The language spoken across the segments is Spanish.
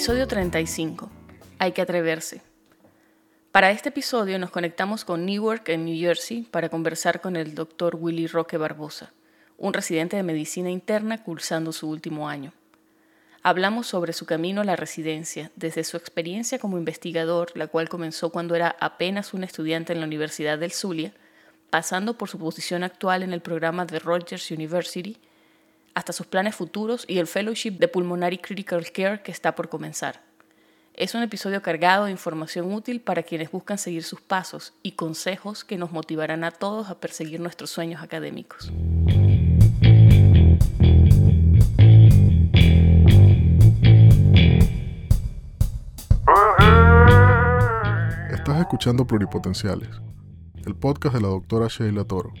Episodio 35. Hay que atreverse. Para este episodio nos conectamos con Newark en New Jersey para conversar con el doctor Willy Roque Barbosa, un residente de medicina interna cursando su último año. Hablamos sobre su camino a la residencia, desde su experiencia como investigador, la cual comenzó cuando era apenas un estudiante en la Universidad del Zulia, pasando por su posición actual en el programa de Rogers University, hasta sus planes futuros y el fellowship de Pulmonary Critical Care que está por comenzar. Es un episodio cargado de información útil para quienes buscan seguir sus pasos y consejos que nos motivarán a todos a perseguir nuestros sueños académicos. Estás escuchando Pluripotenciales, el podcast de la doctora Sheila Toro.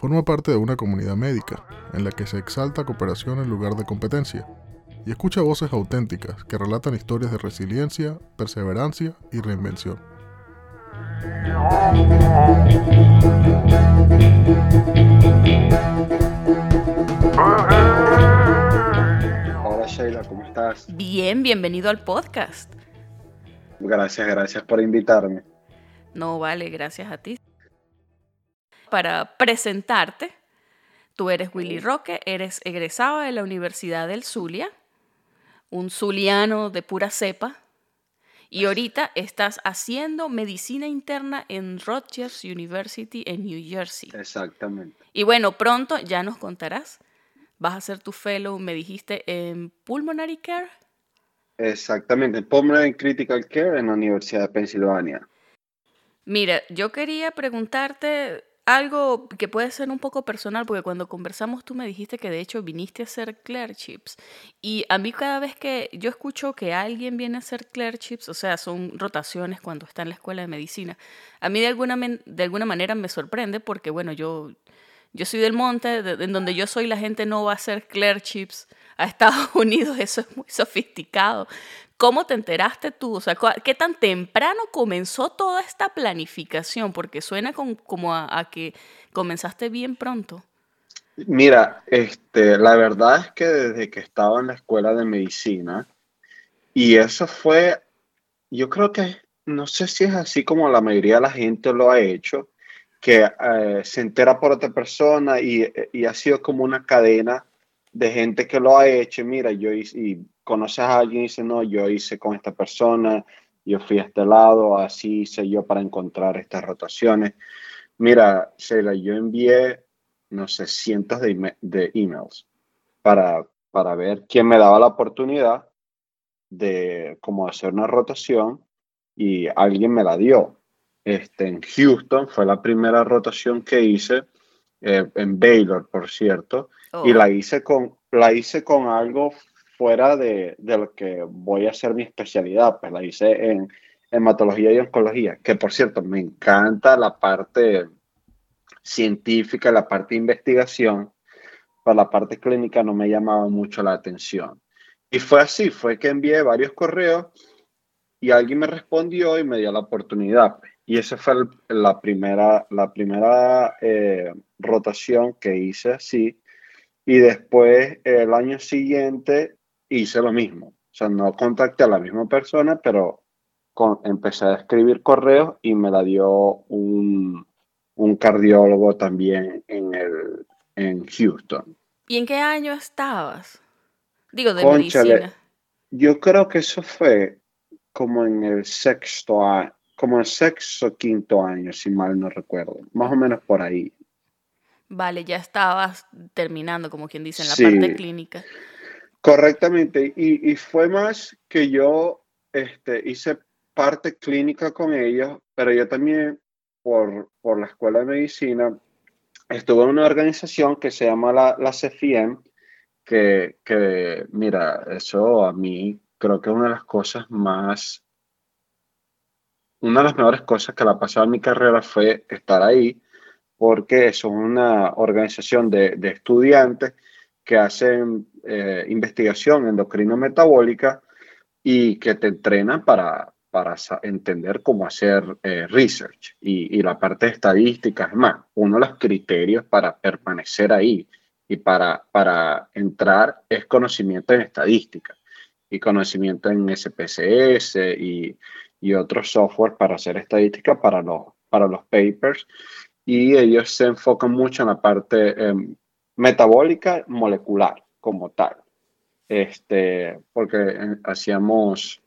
Forma parte de una comunidad médica en la que se exalta cooperación en lugar de competencia y escucha voces auténticas que relatan historias de resiliencia, perseverancia y reinvención. Hola Sheila, ¿cómo estás? Bien, bienvenido al podcast. Gracias, gracias por invitarme. No vale, gracias a ti. Para presentarte, tú eres Willy Roque, eres egresado de la Universidad del Zulia, un zuliano de pura cepa, y ahorita estás haciendo medicina interna en Rutgers University en New Jersey. Exactamente. Y bueno, pronto ya nos contarás. Vas a hacer tu fellow, me dijiste, en Pulmonary Care. Exactamente, Pulmonary Critical Care en la Universidad de Pensilvania. Mira, yo quería preguntarte algo que puede ser un poco personal, porque cuando conversamos tú me dijiste que de hecho viniste a hacer clerkships. Y a mí cada vez que yo escucho que alguien viene a hacer clerkships, o sea, son rotaciones cuando está en la escuela de medicina, a mí de alguna, de alguna manera me sorprende porque, bueno, yo, yo soy del monte, en donde yo soy la gente no va a hacer clerkships a Estados Unidos, eso es muy sofisticado. ¿Cómo te enteraste tú? O sea, ¿qué tan temprano comenzó toda esta planificación? Porque suena como a, que comenzaste bien pronto. Mira, este, la verdad es que desde que estaba en la escuela de medicina, y eso fue, yo creo que, no sé si es así como la mayoría de la gente lo ha hecho, que eh, se entera por otra persona y, y, ha sido como una cadena de gente que lo ha hecho. Mira, yo y conoces a alguien y dices, no, yo hice con esta persona, yo fui a este lado, así hice yo para encontrar estas rotaciones. Mira, Sheila, yo envié, no sé, cientos de, de emails para, para ver quién me daba la oportunidad de cómo hacer una rotación y alguien me la dio. Este, en Houston fue la primera rotación que hice, eh, en Baylor, por cierto, y oh. la hice con, la hice con algo fuera de, de, lo que voy a hacer mi especialidad, pues la hice en hematología y oncología, que por cierto me encanta la parte científica, la parte de investigación, pero la parte clínica no me llamaba mucho la atención. Y fue así, fue que envié varios correos y alguien me respondió y me dio la oportunidad. Pues. Y esa fue la primera, la primera eh, rotación que hice así. Y después, el año siguiente, hice lo mismo. O sea, no contacté a la misma persona, pero empecé a escribir correos y me la dio un, cardiólogo también en, el, en Houston. ¿Y en qué año estabas? Digo, de medicina. Yo creo que eso fue como en el sexto año, como el sexto quinto año, si mal no recuerdo. Más o menos por ahí. Vale, ya estabas terminando, como quien dice, en la parte clínica. Correctamente, y, fue más que yo este, hice parte clínica con ellos, pero yo también por, por la escuela de medicina estuve en una organización que se llama la, la CFIM, que, que, mira, eso a mí creo que una de las cosas más, una de las mejores cosas que la pasado en mi carrera fue estar ahí, porque es una organización de, de estudiantes que hacen eh, investigación endocrino-metabólica y que te entrenan para, para entender cómo hacer eh, research y, la parte de estadística. Es más, uno de los criterios para permanecer ahí y para, para entrar es conocimiento en estadística. y conocimiento en SPSS y, y otros software para hacer estadística para los, para los papers. Y ellos se enfocan mucho en la parte em, metabólica molecular como tal. Este, porque eh, hacíamos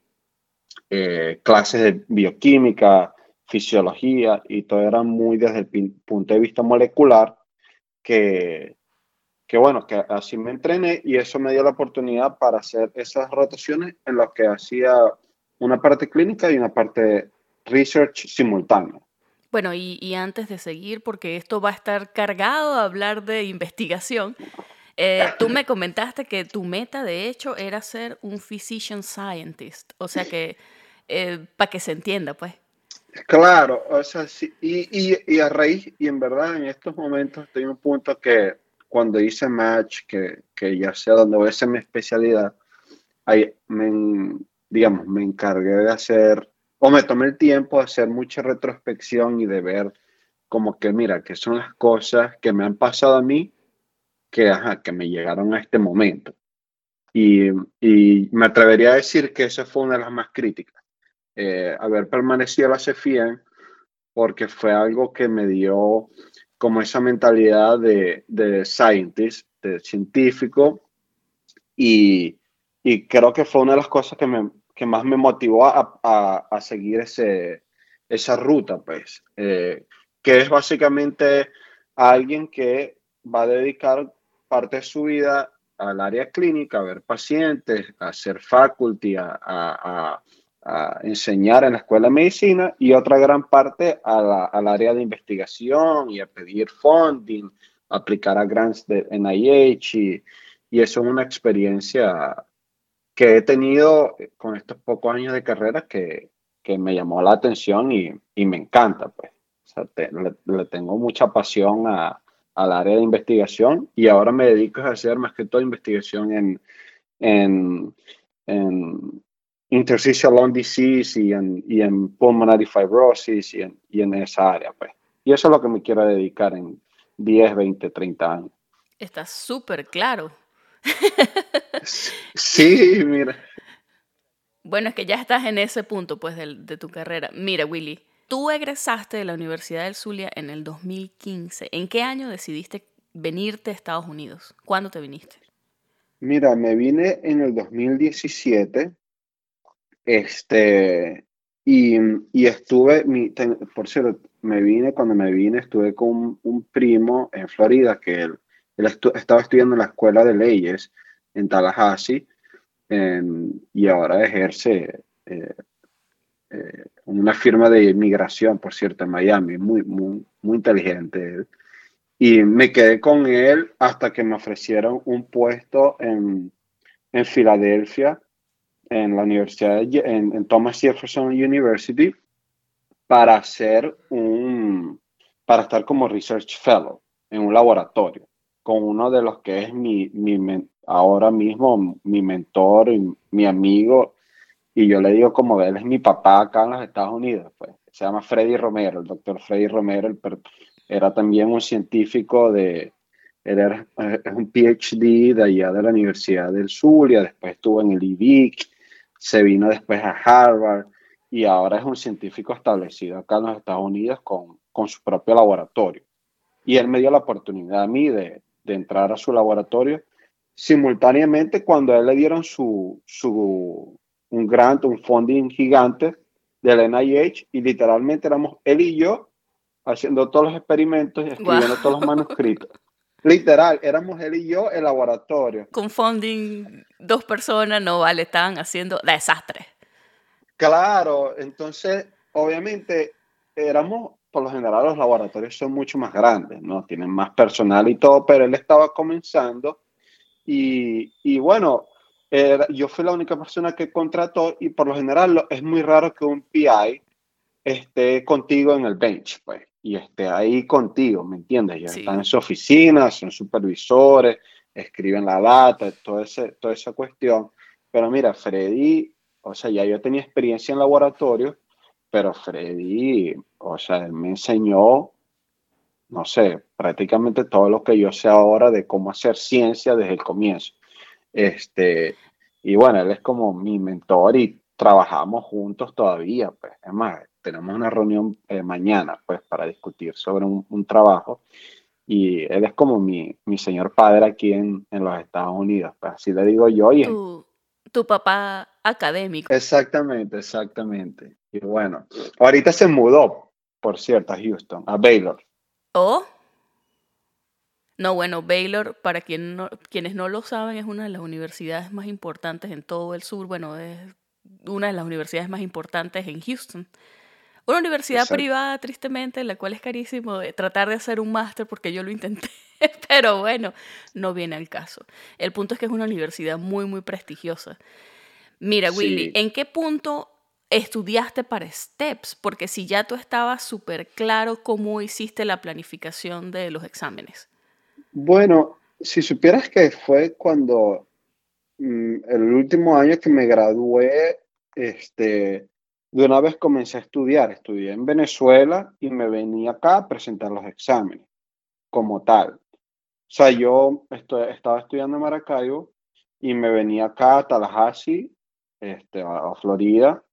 eh, clases de bioquímica, fisiología y todo era muy desde el punto de vista molecular que, que bueno, que así me entrené y eso me dio la oportunidad para hacer esas rotaciones en las que hacía una parte clínica y una parte research simultánea. Bueno, y, antes de seguir, porque esto va a estar cargado a hablar de investigación, eh, tú me comentaste que tu meta, de hecho, era ser un physician scientist, o sea que, eh, para que se entienda, pues. Claro, o sea, sí, y, y, a raíz, y en verdad en estos momentos estoy en un punto que cuando hice match, que, que ya sé dónde voy a hacer mi especialidad, ahí me, digamos, me encargué de hacer, o me tomé el tiempo de hacer mucha retrospección y de ver como que, mira, que son las cosas que me han pasado a mí que, ajá, que me llegaron a este momento. Y, y, me atrevería a decir que esa fue una de las más críticas. Eh, haber permanecido a la CEFIEN porque fue algo que me dio como esa mentalidad de, de scientist, de científico, y, y creo que fue una de las cosas que me, que más me motivó a, a, a seguir ese, esa ruta, pues, eh, que es básicamente alguien que va a dedicar parte de su vida al área clínica, a ver pacientes, a hacer faculty, a, a, enseñar en la escuela de medicina y otra gran parte al área de investigación y a pedir funding, aplicar a grants de NIH y, y eso es una experiencia que he tenido con estos pocos años de carrera que, que me llamó la atención y, y me encanta, pues. O sea, le, tengo mucha pasión al área de investigación y ahora me dedico a hacer más que todo investigación en, en, en interstitial lung disease y en, y en pulmonary fibrosis y en, y en esa área, pues. Y eso es lo que me quiero dedicar en 10, 20, 30 años. Está súper claro. Sí, mira. Bueno, es que ya estás en ese punto, pues, de, de, tu carrera. Mira, Willy, tú egresaste de la Universidad del Zulia en el 2015. ¿En qué año decidiste venirte a Estados Unidos? ¿Cuándo te viniste? Mira, me vine en el 2017. Este, y, y estuve, mi, ten, por cierto, me vine, cuando me vine, estuve con un, un primo en Florida que él, él estu estaba estudiando en la escuela de leyes en Tallahassee en, y ahora ejerce eh, eh, una firma de inmigración, por cierto, en Miami, muy, muy, muy inteligente. Y me quedé con él hasta que me ofrecieron un puesto en, en Filadelfia, en la universidad, en, en Thomas Jefferson University, para hacer un, para estar como Research Fellow en un laboratorio con uno de los que es mi, mi ahora mismo mi mentor y mi amigo, y yo le digo como él es mi papá acá en los Estados Unidos, pues se llama Freddy Romero, el doctor Freddy Romero, era también un científico de, era, un PhD de allá de la Universidad del Zulia, después estuvo en el IVIC, se vino después a Harvard y ahora es un científico establecido acá en los Estados Unidos con, con su propio laboratorio. Y él me dio la oportunidad a mí de, de entrar a su laboratorio. Simultáneamente, cuando a él le dieron su, su, un grant, un funding gigante del NIH, y literalmente éramos él y yo haciendo todos los experimentos y escribiendo wow. todos los manuscritos. Literal, éramos él y yo el laboratorio. Con funding, dos personas no vale, estaban haciendo desastres. Claro, entonces, obviamente, éramos por lo general los laboratorios son mucho más grandes, ¿no? Tienen más personal y todo, pero él estaba comenzando y, y bueno, era, yo fui la única persona que contrató y por lo general es muy raro que un PI esté contigo en el bench, pues, y esté ahí contigo, ¿me entiendes? Ya sí. están en su oficina, son supervisores, escriben la data, todo ese, toda esa cuestión. Pero mira, Freddy, o sea, ya yo tenía experiencia en laboratorio, pero Freddy, o sea, él me enseñó, no sé, prácticamente todo lo que yo sé ahora de cómo hacer ciencia desde el comienzo. Este, y bueno, él es como mi mentor y trabajamos juntos todavía, pues. Es más, tenemos una reunión eh, mañana, pues, para discutir sobre un, trabajo. Y él es como mi, mi señor padre aquí en, en, los Estados Unidos, pues, así le digo yo. Y tu, tu papá académico. Exactamente, exactamente. Y bueno, ahorita se mudó, por cierto, a Houston, a Baylor. ¿Oh? No, bueno, Baylor, para quien no, quienes no lo saben, es una de las universidades más importantes en todo el sur. Bueno, es una de las universidades más importantes en Houston. Una universidad privada, tristemente, la cual es carísimo tratar de hacer un máster porque yo lo intenté, pero bueno, no viene al caso. El punto es que es una universidad muy, muy prestigiosa. Mira, Willy, ¿en qué punto estudiaste para STEPS? Porque si ya tú estabas súper claro cómo hiciste la planificación de los exámenes. Bueno, si supieras que fue cuando mm, el último año que me gradué, este, de una vez comencé a estudiar. Estudié en Venezuela y me venía acá a presentar los exámenes como tal. O sea, yo estaba estudiando en Maracaibo y me venía acá a Tallahassee, este, a, Florida,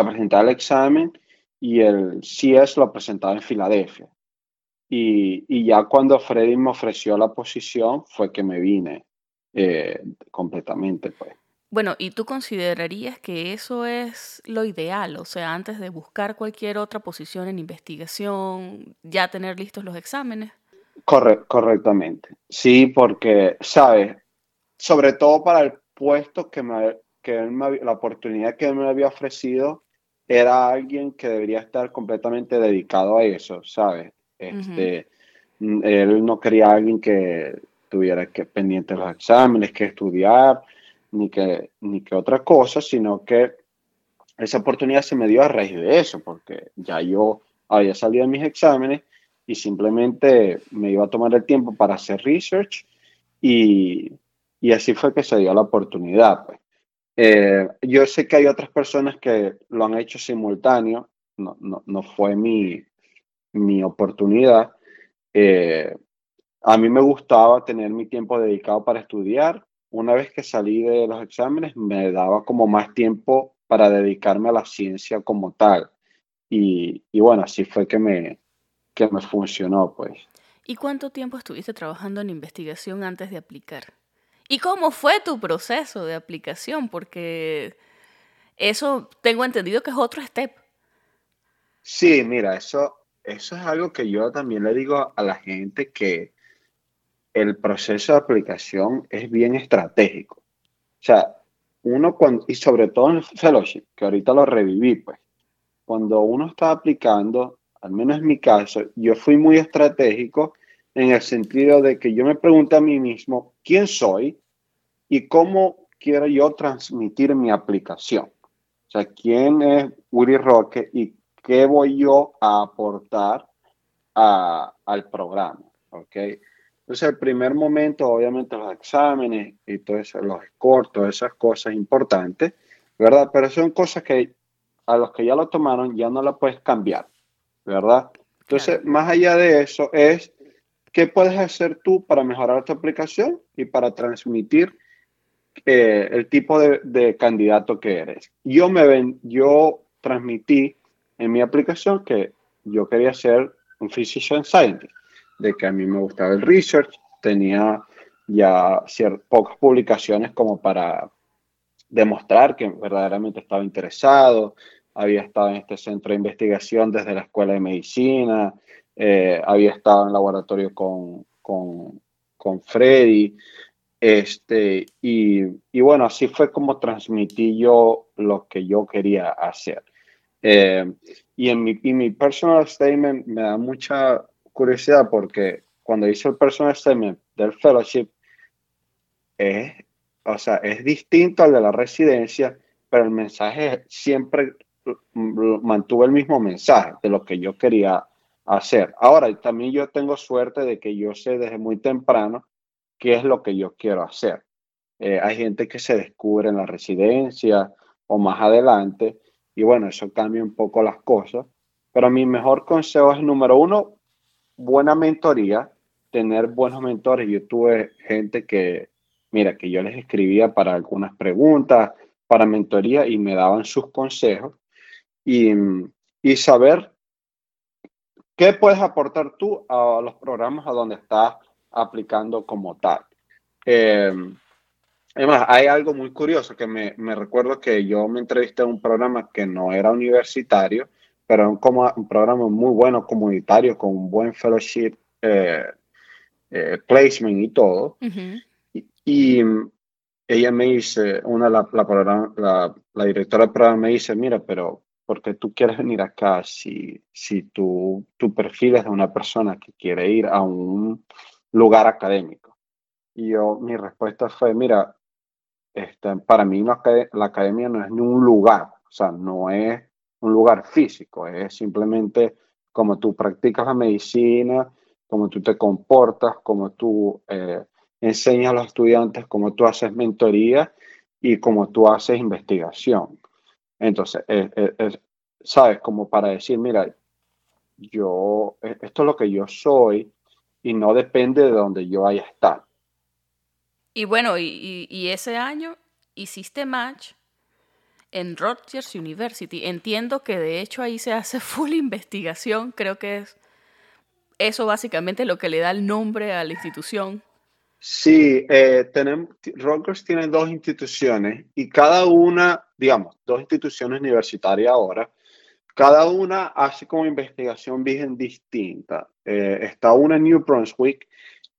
a presentar el examen y el CS lo presentaba en Filadelfia. Y, y, ya cuando Freddy me ofreció la posición fue que me vine eh, completamente, pues. Bueno, ¿y tú considerarías que eso es lo ideal? O sea, antes de buscar cualquier otra posición en investigación, ya tener listos los exámenes. correctamente. Sí, porque, ¿sabes? Sobre todo para el puesto que, me, que él me, la oportunidad que él me había ofrecido, era alguien que debería estar completamente dedicado a eso, ¿sabes? Este, Él no quería a alguien que tuviera que pendiente los exámenes, que estudiar ni que, ni que otra cosa, sino que esa oportunidad se me dio a raíz de eso, porque ya yo había salido de mis exámenes y simplemente me iba a tomar el tiempo para hacer research y, y así fue que se dio la oportunidad. Pues. Eh, yo sé que hay otras personas que lo han hecho simultáneo, no, no, no fue mi, mi oportunidad. Eh, a mí me gustaba tener mi tiempo dedicado para estudiar una vez que salí de los exámenes, me daba como más tiempo para dedicarme a la ciencia como tal. Y, bueno, así fue que me, que me funcionó, pues. ¿Y cuánto tiempo estuviste trabajando en investigación antes de aplicar? ¿Y cómo fue tu proceso de aplicación? Porque eso tengo entendido que es otro step. Sí, mira, eso, eso es algo que yo también le digo a la gente que el proceso de aplicación es bien estratégico. O sea, uno cuando, y sobre todo en el fellowship, que ahorita lo reviví, pues, cuando uno está aplicando, al menos en mi caso, yo fui muy estratégico en el sentido de que yo me pregunto a mí mismo quién soy y cómo quiero yo transmitir mi aplicación. O sea, quién es Willy Roque y qué voy yo a aportar al programa. ¿ok? Entonces, el primer momento, obviamente, los exámenes y todo eso, los scores, todas esas cosas importantes, ¿verdad? Pero son cosas que a los que ya lo tomaron ya no la puedes cambiar, ¿verdad? Entonces, más allá de eso, es qué puedes hacer tú para mejorar tu aplicación y para transmitir eh, el tipo de, de, candidato que eres. Yo, me ven, yo transmití en mi aplicación que yo quería ser un physician scientist de que a mí me gustaba el research, tenía ya pocas publicaciones como para demostrar que verdaderamente estaba interesado, había estado en este centro de investigación desde la escuela de medicina, eh, había estado en laboratorio con, con, con Freddy, este, y, y, bueno, así fue como transmití yo lo que yo quería hacer. Eh, y en mi, y mi personal statement me da mucha curiosidad porque cuando hice el personal statement del fellowship, es, o sea, es distinto al de la residencia, pero el mensaje siempre mantuvo el mismo mensaje de lo que yo quería hacer. Ahora, también yo tengo suerte de que yo sé desde muy temprano qué es lo que yo quiero hacer. Eh, hay gente que se descubre en la residencia o más adelante, y bueno, eso cambia un poco las cosas. Pero mi mejor consejo es, número uno, buena mentoría, tener buenos mentores. Yo tuve gente que, mira, que yo les escribía para algunas preguntas, para mentoría y me daban sus consejos y, y saber qué puedes aportar tú a los programas a donde estás aplicando como tal. Eh, además, hay algo muy curioso que me, me, recuerdo que yo me entrevisté en un programa que no era universitario, pero como un programa muy bueno, comunitario, con un buen fellowship, eh, eh, placement y todo. y, ella me dice, una, la, la, la, directora del programa me dice, mira, pero ¿por qué tú quieres venir acá si, si tu, tu perfil es de una persona que quiere ir a un lugar académico? Y yo, mi respuesta fue, mira, este, para mí la, la academia no es ni un lugar, o sea, no es un lugar físico, es simplemente como tú practicas la medicina, cómo tú te comportas, cómo tú eh, enseñas a los estudiantes, cómo tú haces mentoría y cómo tú haces investigación. Entonces, ¿sabes? Como para decir, mira, yo, e, esto es lo que yo soy y no depende de donde yo haya estado. Y bueno, y, ese año hiciste match en Rutgers University. Entiendo que de hecho ahí se hace full investigación, creo que es eso básicamente lo que le da el nombre a la institución. Sí, eh, tenemos, Rutgers tiene dos instituciones y cada una, digamos, dos instituciones universitarias ahora, cada una hace como investigación bien distinta. Eh, está una en New Brunswick,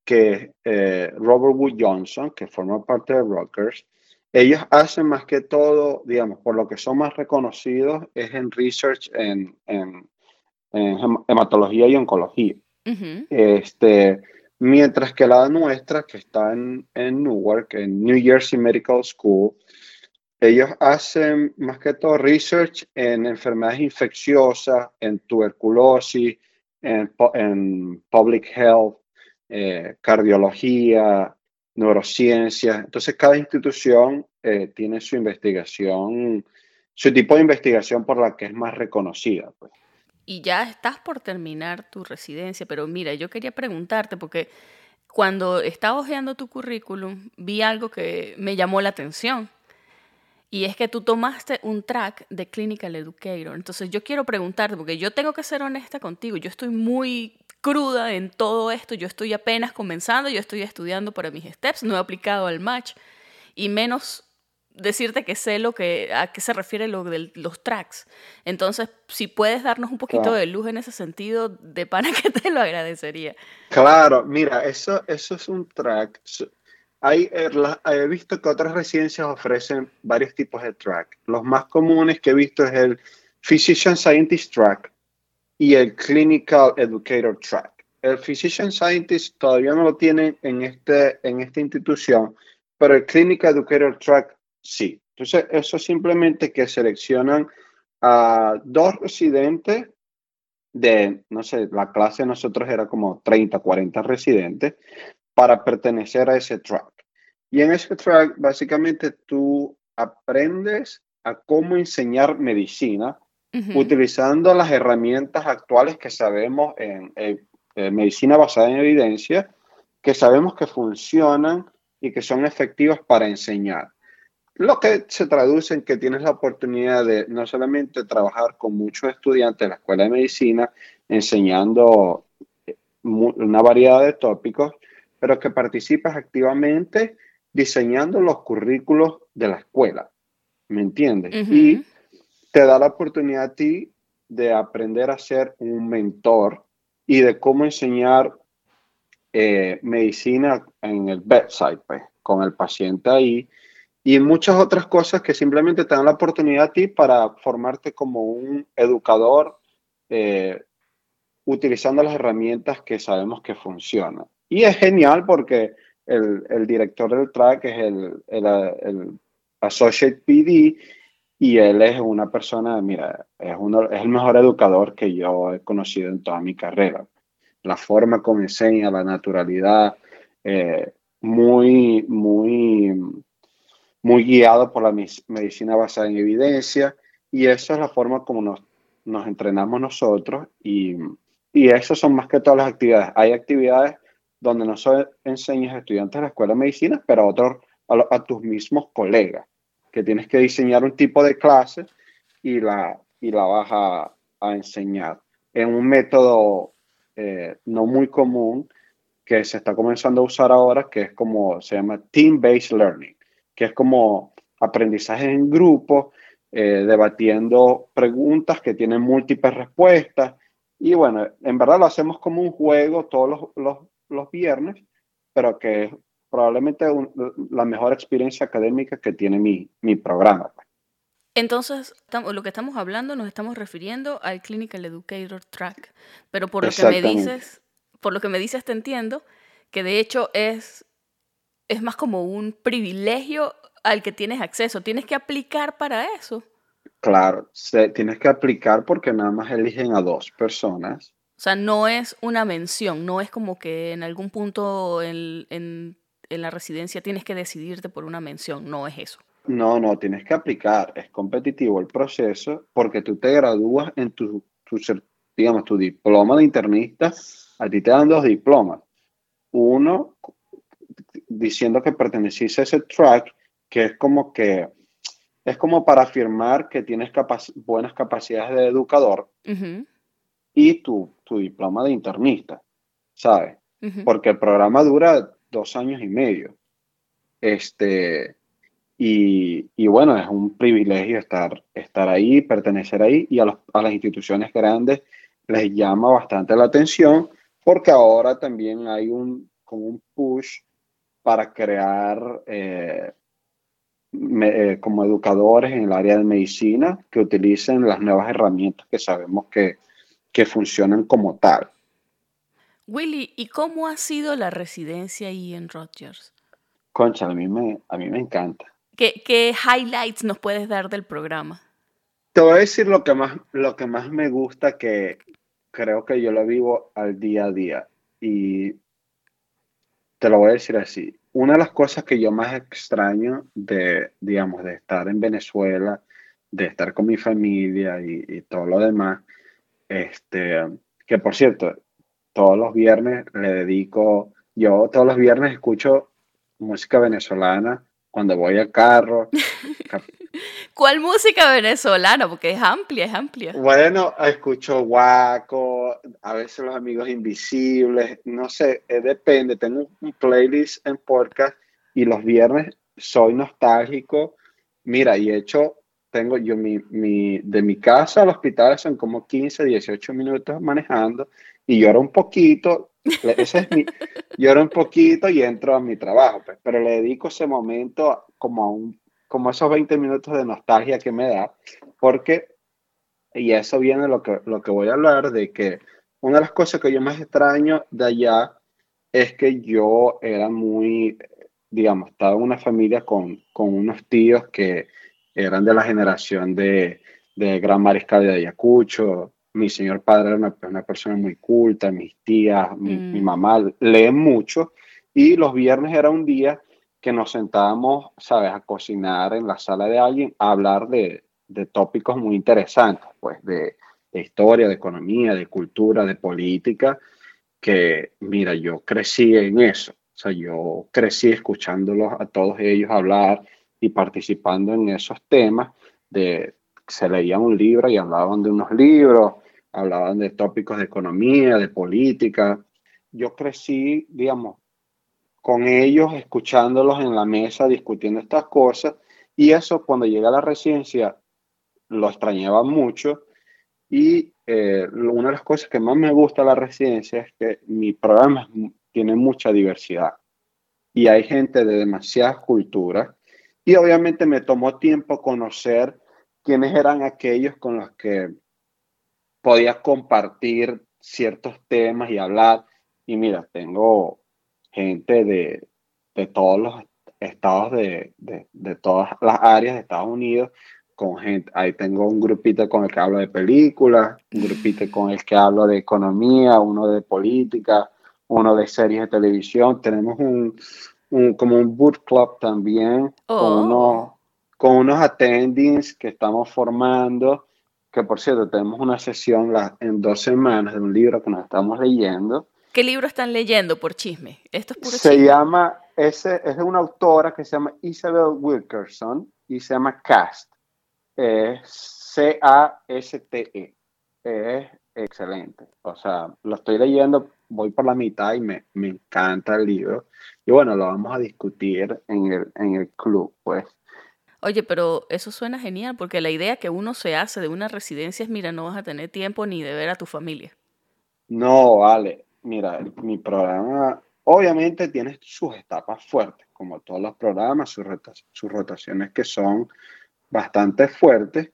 que eh, Robert Wood Johnson, que forma parte de Rutgers, ellos hacen más que todo, digamos, por lo que son más reconocidos, es en research en, en, en hematología y oncología. Este, mientras que la nuestra, que está en, Newark, en New Jersey Medical School, ellos hacen más que todo research en enfermedades infecciosas, en tuberculosis, en, en public health, eh, cardiología, neurociencia. Entonces, cada institución eh, tiene su investigación, su tipo de investigación por la que es más reconocida. Pues y ya estás por terminar tu residencia, pero mira, yo quería preguntarte porque cuando estaba hojeando tu currículum vi algo que me llamó la atención. Y es que tú tomaste un track de Clinical Educator. Entonces yo quiero preguntarte, porque yo tengo que ser honesta contigo, yo estoy muy cruda en todo esto, yo estoy apenas comenzando, yo estoy estudiando para mis steps, no he aplicado al match, y menos decirte que sé lo que, a qué se refiere lo de los tracks. Entonces, si puedes darnos un poquito de luz en ese sentido, de pana que te lo agradecería. Claro, mira, eso, eso es un track. Hay, eh, he visto que otras residencias ofrecen varios tipos de track. Los más comunes que he visto es el Physician Scientist Track y el Clinical Educator Track. El Physician Scientist todavía no lo tienen en, este, en esta institución, pero el Clinical Educator Track Sí. Entonces, eso simplemente que seleccionan a dos residentes de, no sé, la clase de nosotros era como 30, 40 residentes para pertenecer a ese track. Y en ese track, básicamente, tú aprendes a cómo enseñar medicina utilizando las herramientas actuales que sabemos en, en medicina basada en evidencia, que sabemos que funcionan y que son efectivas para enseñar. Lo que se traduce en que tienes la oportunidad de no solamente trabajar con muchos estudiantes de la escuela de medicina, enseñando eh, una variedad de tópicos, pero que participas activamente diseñando los currículos de la escuela. ¿Me entiendes? Y te da la oportunidad a ti de aprender a ser un mentor y de cómo enseñar eh, medicina en el bedside, pues, con el paciente ahí y muchas otras cosas que simplemente te dan la oportunidad a ti para formarte como un educador eh, utilizando las herramientas que sabemos que funcionan. Y es genial porque el, el director del track es el, el, el, Associate PD y él es una persona, mira, es, uno, es el mejor educador que yo he conocido en toda mi carrera. La forma como enseña, la naturalidad, eh, muy, muy muy guiado por la medicina basada en evidencia y esa es la forma como nos, nos entrenamos nosotros y, y esas son más que todas las actividades. Hay actividades donde no solo enseñas a estudiantes de la escuela de medicina, pero otros a, tus mismos colegas, que tienes que diseñar un tipo de clase y la, y la vas a, enseñar en un método eh, no muy común que se está comenzando a usar ahora, que es como se llama Team-Based Learning, que es como aprendizaje en grupo, eh, debatiendo preguntas que tienen múltiples respuestas. Y bueno, en verdad lo hacemos como un juego todos los, los, los viernes, pero que es probablemente la mejor experiencia académica que tiene mi, mi programa. Pues. Entonces, lo que estamos hablando nos estamos refiriendo al Clinical Educator Track, pero por lo que me dices, por lo que me dices te entiendo que de hecho es es más como un privilegio al que tienes acceso. Tienes que aplicar para eso. Claro, tienes que aplicar porque nada más eligen a dos personas. O sea, no es una mención, no es como que en algún punto en, en, la residencia tienes que decidirte por una mención, no es eso. No, no, tienes que aplicar, es competitivo el proceso porque tú te gradúas en tu, tu digamos, tu diploma de internista, a ti te dan dos diplomas. Uno diciendo que perteneciste a ese track que es como que es como para afirmar que tienes buenas capacidades de educador y tu, tu, diploma de internista, ¿sabes? Porque el programa dura dos años y medio. Este, y, y, bueno, es un privilegio estar, estar ahí, pertenecer ahí y a, los, a las instituciones grandes les llama bastante la atención porque ahora también hay un, como un push para crear eh, eh, como educadores en el área de medicina que utilicen las nuevas herramientas que sabemos que, que funcionan como tal. Willy, ¿y cómo ha sido la residencia ahí en Rogers? Concha, a mí me, a mí me encanta. ¿Qué, ¿Qué, highlights nos puedes dar del programa? Te voy a decir lo que más, lo que más me gusta, que creo que yo lo vivo al día a día. Y te lo voy a decir así. Una de las cosas que yo más extraño de, digamos, de estar en Venezuela, de estar con mi familia y, todo lo demás, este, que por cierto, todos los viernes le dedico, yo todos los viernes escucho música venezolana cuando voy al carro, ¿Cuál música venezolana? Porque es amplia, es amplia. Bueno, escucho Guaco, a veces los amigos invisibles, no sé, eh, depende. Tengo un playlist en podcast y los viernes soy nostálgico. Mira, y he hecho, tengo yo mi, mi, de mi casa al hospital son como 15, 18 minutos manejando y lloro un poquito. Ese es mi, lloro un poquito y entro a mi trabajo, pues, pero le dedico ese momento como a un como esos 20 minutos de nostalgia que me da, porque, y eso viene lo que, lo que voy a hablar, de que una de las cosas que yo más extraño de allá es que yo era muy, digamos, estaba en una familia con, con unos tíos que eran de la generación de, de Gran Mariscal de Ayacucho, mi señor padre era una, una persona muy culta, mis tías, mi, mi, mm. mamá leen mucho y los viernes era un día que nos sentábamos, ¿sabes?, a cocinar en la sala de alguien, a hablar de, de tópicos muy interesantes, pues, de, de, historia, de economía, de cultura, de política, que, mira, yo crecí en eso. O sea, yo crecí escuchándolos a todos ellos hablar y participando en esos temas de se leían un libro y hablaban de unos libros, hablaban de tópicos de economía, de política. Yo crecí, digamos, con ellos, escuchándolos en la mesa, discutiendo estas cosas. Y eso cuando llegué a la residencia lo extrañaba mucho. Y eh, una de las cosas que más me gusta de la residencia es que mi programa tiene mucha diversidad. Y hay gente de demasiadas culturas. Y obviamente me tomó tiempo conocer quiénes eran aquellos con los que podía compartir ciertos temas y hablar. Y mira, tengo gente de, de todos los estados de, de, de, todas las áreas de Estados Unidos, con gente, ahí tengo un grupito con el que hablo de películas, un grupito con el que hablo de economía, uno de política, uno de series de televisión, tenemos un, un como un boot club también, con, oh. unos, con unos attendings que estamos formando, que por cierto tenemos una sesión en dos semanas de un libro que nos estamos leyendo, ¿Qué libro están leyendo por chisme? Esto es puro Se llama ese es de una autora que se llama Isabel Wilkerson y se llama Cast. C-A-S-T-E. Es excelente. O sea, lo estoy leyendo, voy por la mitad y me, me encanta el libro. Y bueno, lo vamos a discutir en el, en el club, pues. Oye, pero eso suena genial porque la idea que uno se hace de una residencia es, mira, no vas a tener tiempo ni de ver a tu familia. No, vale. Mira, mi programa obviamente tiene sus etapas fuertes, como todos los programas, sus, sus rotaciones que son bastante fuertes,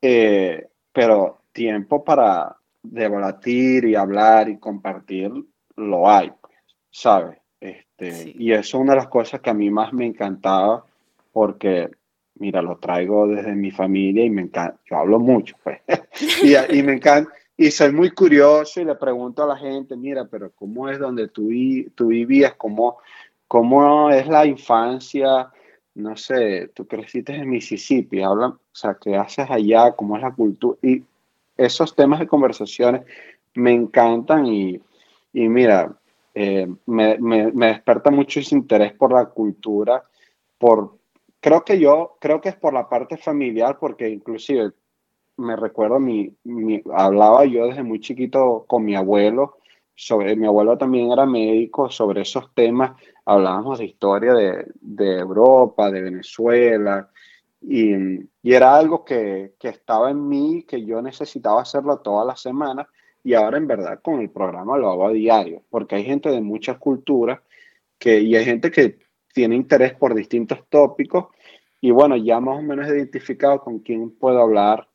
eh, pero tiempo para debatir y hablar y compartir lo hay, pues, ¿sabes? Este, Y eso es una de las cosas que a mí más me encantaba porque, mira, lo traigo desde mi familia y me encanta, yo hablo mucho, pues, y, y, me encanta, y soy muy curioso y le pregunto a la gente, mira, pero ¿cómo es donde tú, tú vivías? ¿Cómo, ¿Cómo es la infancia? No sé, tú creciste en Mississippi, habla, o sea, ¿qué haces allá? ¿Cómo es la cultura? Y esos temas de conversaciones me encantan y, y mira, eh, me, me, me, desperta mucho ese interés por la cultura, por, Creo que yo, creo que es por la parte familiar, porque inclusive me recuerdo, mi, hablaba yo desde muy chiquito con mi abuelo, sobre, mi abuelo también era médico, sobre esos temas, hablábamos de historia de, de Europa, de Venezuela, y, y era algo que, que, estaba en mí, que yo necesitaba hacerlo todas las semanas, y ahora en verdad con el programa lo hago a diario, porque hay gente de muchas culturas, que, y hay gente que tiene interés por distintos tópicos y bueno, ya más o menos he identificado con quién puedo hablar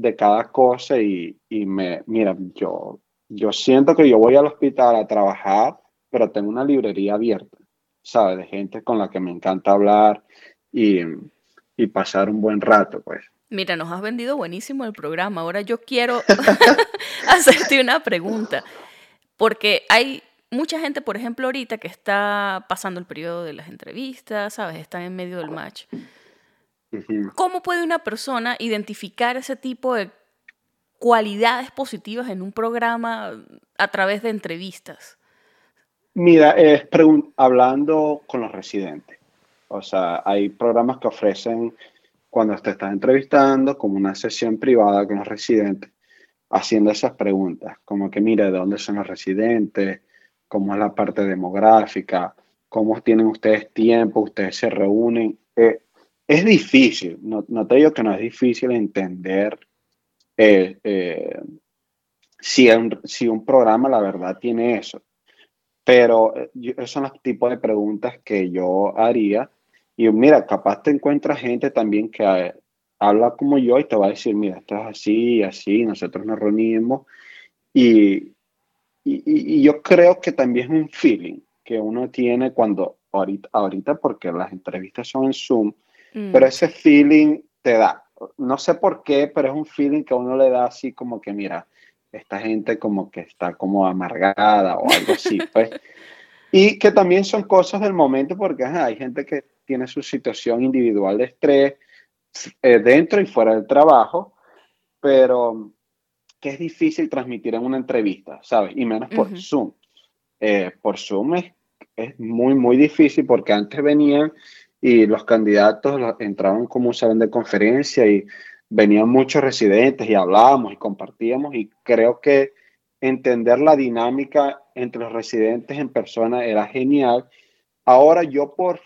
de cada cosa y, y me, mira, yo, yo siento que yo voy al hospital a trabajar, pero tengo una librería abierta, ¿sabes? De gente con la que me encanta hablar y, y pasar un buen rato, pues. Mira, nos has vendido buenísimo el programa. Ahora yo quiero hacerte una pregunta, porque hay mucha gente, por ejemplo, ahorita que está pasando el periodo de las entrevistas, ¿sabes? Están en medio del match. ¿Cómo puede una persona identificar ese tipo de cualidades positivas en un programa a través de entrevistas? Mira, es hablando con los residentes. O sea, hay programas que ofrecen cuando te estás entrevistando como una sesión privada con los residentes, haciendo esas preguntas, como que mira, ¿de dónde son los residentes? cómo es la parte demográfica, cómo tienen ustedes tiempo, ustedes se reúnen. Eh, es difícil, no, te digo que no es difícil entender eh, eh, si, un, si un programa la verdad tiene eso, pero esos son los tipos de preguntas que yo haría. Y mira, capaz te encuentras gente también que habla como yo y te va a decir, mira, esto es así, así, nosotros nos reunimos y, y, yo creo que también es un feeling que uno tiene cuando, ahorita, ahorita porque las entrevistas son en Zoom, mm. pero ese feeling te da. No sé por qué, pero es un feeling que uno le da así como que, mira, esta gente como que está como amargada o algo así, pues. Y que también son cosas del momento porque hay gente que tiene su situación individual de estrés eh, dentro y fuera del trabajo, pero que es difícil transmitir en una entrevista, ¿sabes? Y menos por Zoom. Eh, por Zoom es, es, muy, muy difícil porque antes venían y los candidatos entraban como un salón de conferencia y venían muchos residentes y hablábamos y compartíamos y creo que entender la dinámica entre los residentes en persona era genial. Ahora yo por,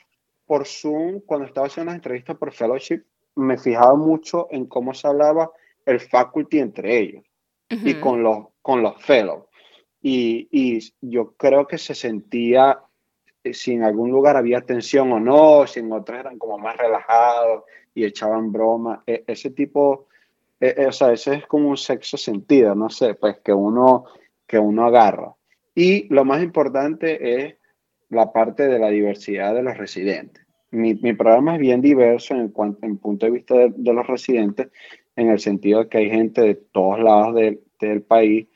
por Zoom, cuando estaba haciendo las entrevistas por fellowship, me fijaba mucho en cómo se hablaba el faculty entre ellos y con los, con los fellows. Y, y, yo creo que se sentía si en algún lugar había tensión o no, si en otros eran como más relajados y echaban broma. E, ese tipo, e, e, o sea, ese es como un sexo sentido, no sé, pues que uno, que uno agarra. Y lo más importante es la parte de la diversidad de los residentes. Mi, mi programa es bien diverso en, cuanto, en punto de vista de, de los residentes en el sentido de que hay gente de todos lados del país,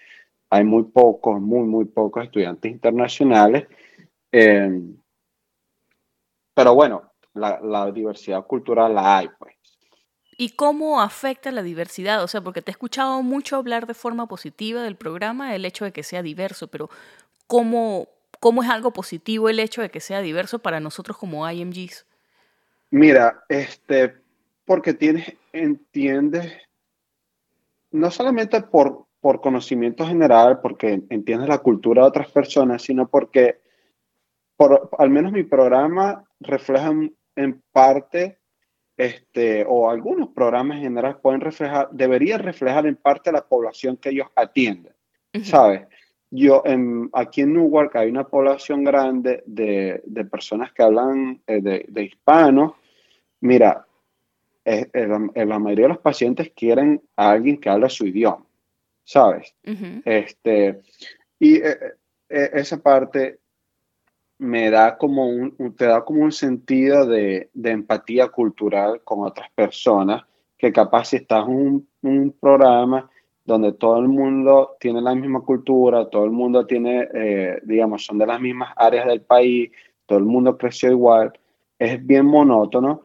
hay muy pocos, muy, muy pocos estudiantes internacionales. Eh, pero bueno, la, diversidad cultural la hay, pues. ¿Y cómo afecta la diversidad? O sea, porque te he escuchado mucho hablar de forma positiva del programa, el hecho de que sea diverso, pero ¿cómo, ¿Cómo es algo positivo el hecho de que sea diverso para nosotros como IMGs? Mira, este, porque tienes, entiendes, no solamente por, por conocimiento general, porque entiendes la cultura de otras personas, sino porque por, al menos mi programa refleja en parte, este, o algunos programas en general pueden reflejar, deberían reflejar en parte la población que ellos atienden, ¿sabes? Yo, en, aquí en Newark hay una población grande de, de personas que hablan eh, de, de, hispanos. Mira, eh, la mayoría de los pacientes quieren a alguien que hable su idioma, ¿sabes? este, y eh, esa parte me da como un, te da como un sentido de, empatía cultural con otras personas, que capaz si estás en un, programa donde todo el mundo tiene la misma cultura, todo el mundo tiene, eh, digamos, son de las mismas áreas del país, todo el mundo creció igual, es bien monótono.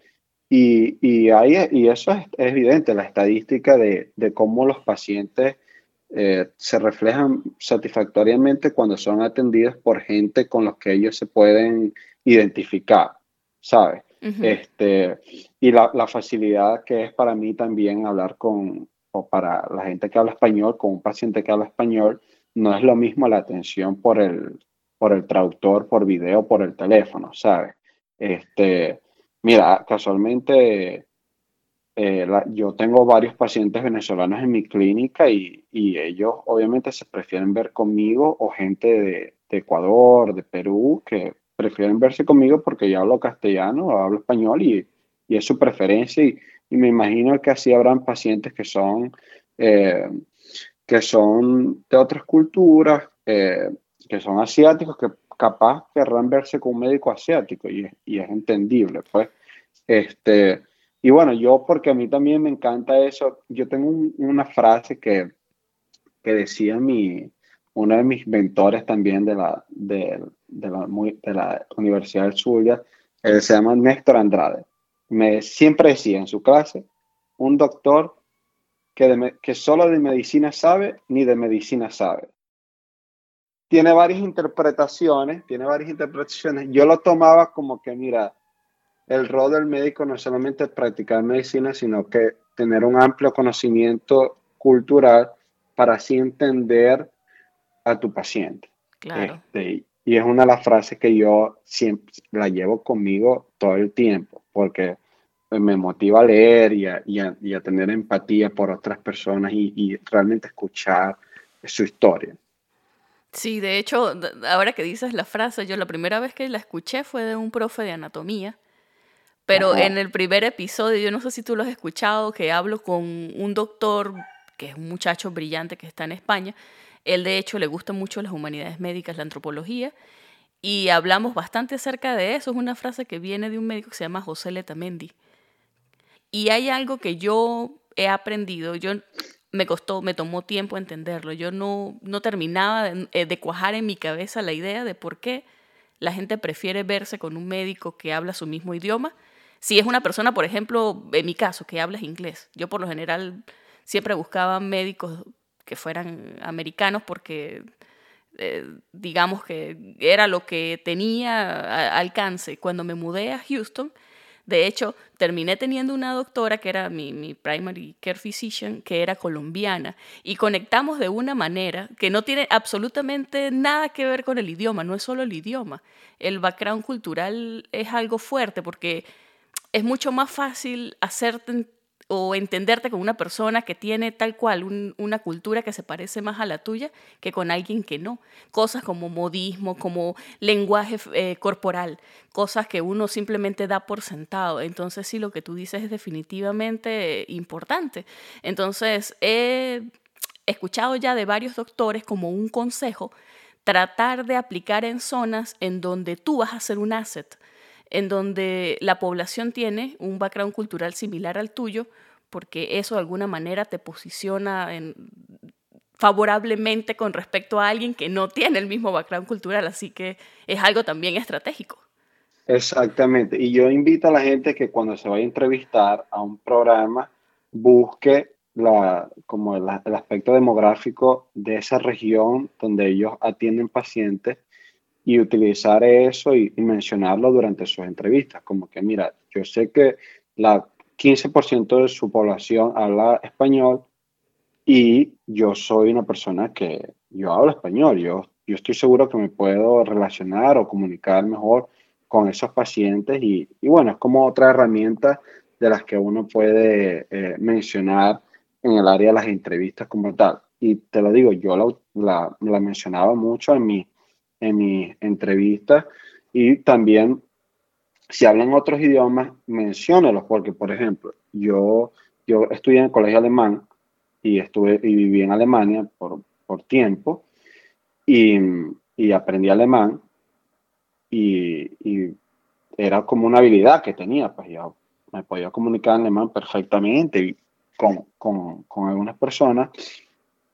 Y, y, y eso es, evidente, la estadística de, de cómo los pacientes eh, se reflejan satisfactoriamente cuando son atendidos por gente con los que ellos se pueden identificar, ¿sabes? este, y la, la facilidad que es para mí también hablar con, o para la gente que habla español con un paciente que habla español, no es lo mismo la atención por el, por el traductor, por video, por el teléfono, ¿sabes? Este, mira, casualmente eh, yo tengo varios pacientes venezolanos en mi clínica y, y, ellos obviamente se prefieren ver conmigo o gente de, de, Ecuador, de Perú, que prefieren verse conmigo porque yo hablo castellano hablo español y, y es su preferencia y, y me imagino que así habrán pacientes que son, eh, que son de otras culturas, eh, que son asiáticos, que capaz querrán verse con un médico asiático y, y, es entendible, pues. Este, y bueno, yo porque a mí también me encanta eso, yo tengo una frase que, que decía mi, uno de mis mentores también de la, de, de la, de la Universidad del Zulia, se llama Néstor Andrade me siempre decía en su clase, un doctor que, que solo de medicina sabe, ni de medicina sabe. Tiene varias interpretaciones, tiene varias interpretaciones. Yo lo tomaba como que, mira, el rol del médico no es solamente practicar medicina, sino que tener un amplio conocimiento cultural para así entender a tu paciente. Claro. Este, y es una de las frases que yo siempre la llevo conmigo todo el tiempo, porque me motiva a leer y a, y a, tener empatía por otras personas y, realmente escuchar su historia. Sí, de hecho, ahora que dices la frase, yo la primera vez que la escuché fue de un profe de anatomía, pero en el primer episodio, yo no sé si tú lo has escuchado, que hablo con un doctor, que es un muchacho brillante que está en España, él de hecho le gusta mucho las humanidades médicas, la antropología, y hablamos bastante acerca de eso. Es una frase que viene de un médico que se llama José Letamendi. Y hay algo que yo he aprendido, yo me costó, me tomó tiempo entenderlo. Yo no, no terminaba de, eh, de, cuajar en mi cabeza la idea de por qué la gente prefiere verse con un médico que habla su mismo idioma. Si es una persona, por ejemplo, en mi caso, que habla inglés. Yo por lo general siempre buscaba médicos que fueran americanos porque eh, digamos que era lo que tenía alcance. Cuando me mudé a Houston, de hecho, terminé teniendo una doctora que era mi, mi, primary care physician, que era colombiana, y conectamos de una manera que no tiene absolutamente nada que ver con el idioma, no es solo el idioma. El background cultural es algo fuerte porque es mucho más fácil hacerte o entenderte con una persona que tiene tal cual una cultura que se parece más a la tuya que con alguien que no. Cosas como modismo, como lenguaje eh, corporal, cosas que uno simplemente da por sentado. Entonces sí, lo que tú dices es definitivamente importante. Entonces he escuchado ya de varios doctores como un consejo tratar de aplicar en zonas en donde tú vas a ser un asset en donde la población tiene un background cultural similar al tuyo, porque eso de alguna manera te posiciona favorablemente con respecto a alguien que no tiene el mismo background cultural, así que es algo también estratégico. Exactamente, y yo invito a la gente que cuando se vaya a entrevistar a un programa, busque la, como el, el aspecto demográfico de esa región donde ellos atienden pacientes y utilizar eso y, mencionarlo durante sus entrevistas, como que mira, yo sé que la 15% de su población habla español y yo soy una persona que yo hablo español, yo, yo estoy seguro que me puedo relacionar o comunicar mejor con esos pacientes y, y bueno, es como otra herramienta de las que uno puede eh, mencionar en el área de las entrevistas como tal. Y te lo digo, yo la, la, mencionaba mucho en mi, en mi entrevista. Y también si hablan otros idiomas, menciónelos, porque por ejemplo, yo, yo estudié en el colegio alemán y, estuve, y viví en Alemania por, por tiempo y, y, aprendí alemán y, y, era como una habilidad que tenía, pues yo me podía comunicar en alemán perfectamente con, con, con algunas personas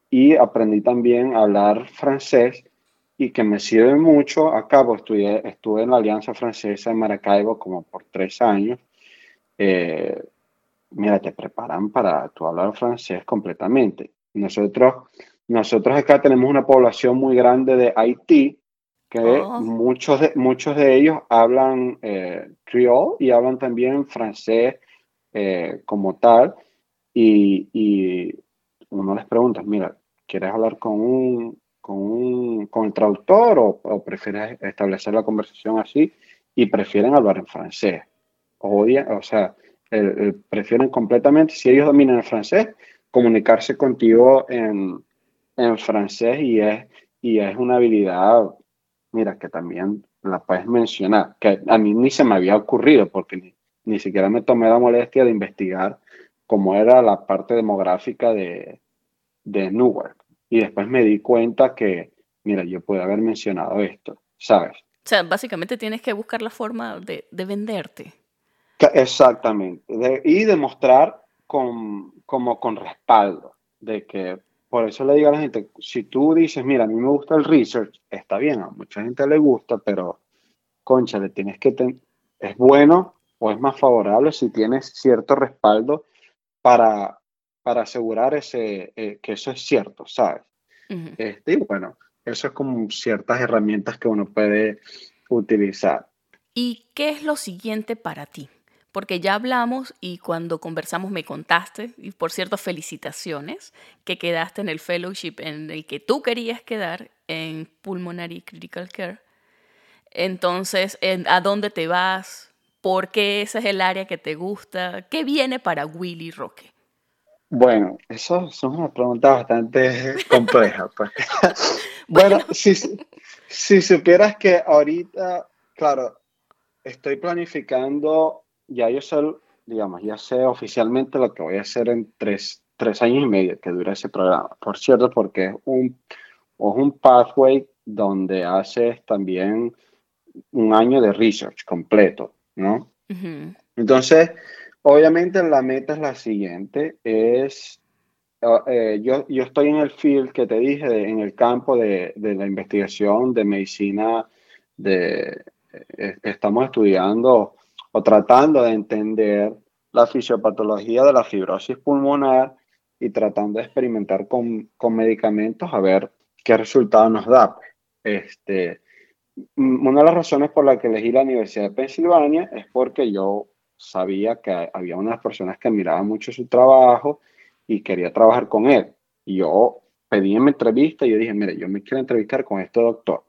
y aprendí también a hablar francés y que me sirve mucho acá, pues estudié, estuve en la Alianza Francesa en Maracaibo como por tres años. Eh, mira, te preparan para tu hablar francés completamente. Nosotros, nosotros acá tenemos una población muy grande de Haití que oh. muchos, de, muchos de ellos hablan eh, creole y hablan también francés eh, como tal. Y, y, uno les pregunta, mira, ¿quieres hablar con un, con, un, con el traductor o, prefieres establecer la conversación así? Y prefieren hablar en francés. Odian, o sea, prefieren completamente, si ellos dominan el francés, comunicarse contigo en, en francés y es, y es una habilidad mira, que también la puedes mencionar, que a mí ni se me había ocurrido porque ni, siquiera me tomé la molestia de investigar cómo era la parte demográfica de, de Newark. Y después me di cuenta que, mira, yo puedo haber mencionado esto, ¿sabes? O sea, básicamente tienes que buscar la forma de, de venderte. Exactamente. y demostrar con, como con respaldo de que por eso le digo a la gente, si tú dices, mira, a mí me gusta el research, está bien, a mucha gente le gusta, pero concha, le tienes que tener, es bueno o es más favorable si tienes cierto respaldo para, para asegurar ese, eh, que eso es cierto, ¿sabes? este, y bueno, eso es como ciertas herramientas que uno puede utilizar. ¿Y qué es lo siguiente para ti? porque ya hablamos y cuando conversamos me contaste, y por cierto, felicitaciones, que quedaste en el fellowship en el que tú querías quedar en Pulmonary Critical Care. Entonces, ¿a dónde te vas? ¿Por qué ese es el área que te gusta? ¿Qué viene para Willy Roque? Bueno, eso, es una pregunta bastante compleja. Pues. bueno, si, si supieras que ahorita, claro, estoy planificando ya yo sé, digamos, ya sé oficialmente lo que voy a hacer en tres, tres años y medio que dura ese programa. Por cierto, porque es un, un pathway donde haces también un año de research completo, ¿no? Entonces, obviamente la meta es la siguiente, es, ah, eh, yo, yo estoy en el field que te dije, en el campo de, de la investigación de medicina, de, eh, estamos estudiando o tratando de entender la fisiopatología de la fibrosis pulmonar y tratando de experimentar con, con medicamentos a ver qué resultado nos da. Este, una de las razones por las que elegí la Universidad de Pensilvania es porque yo sabía que había unas personas que admiraban mucho su trabajo y quería trabajar con él. Y yo pedí en mi entrevista y dije, mire, yo me quiero entrevistar con este doctor,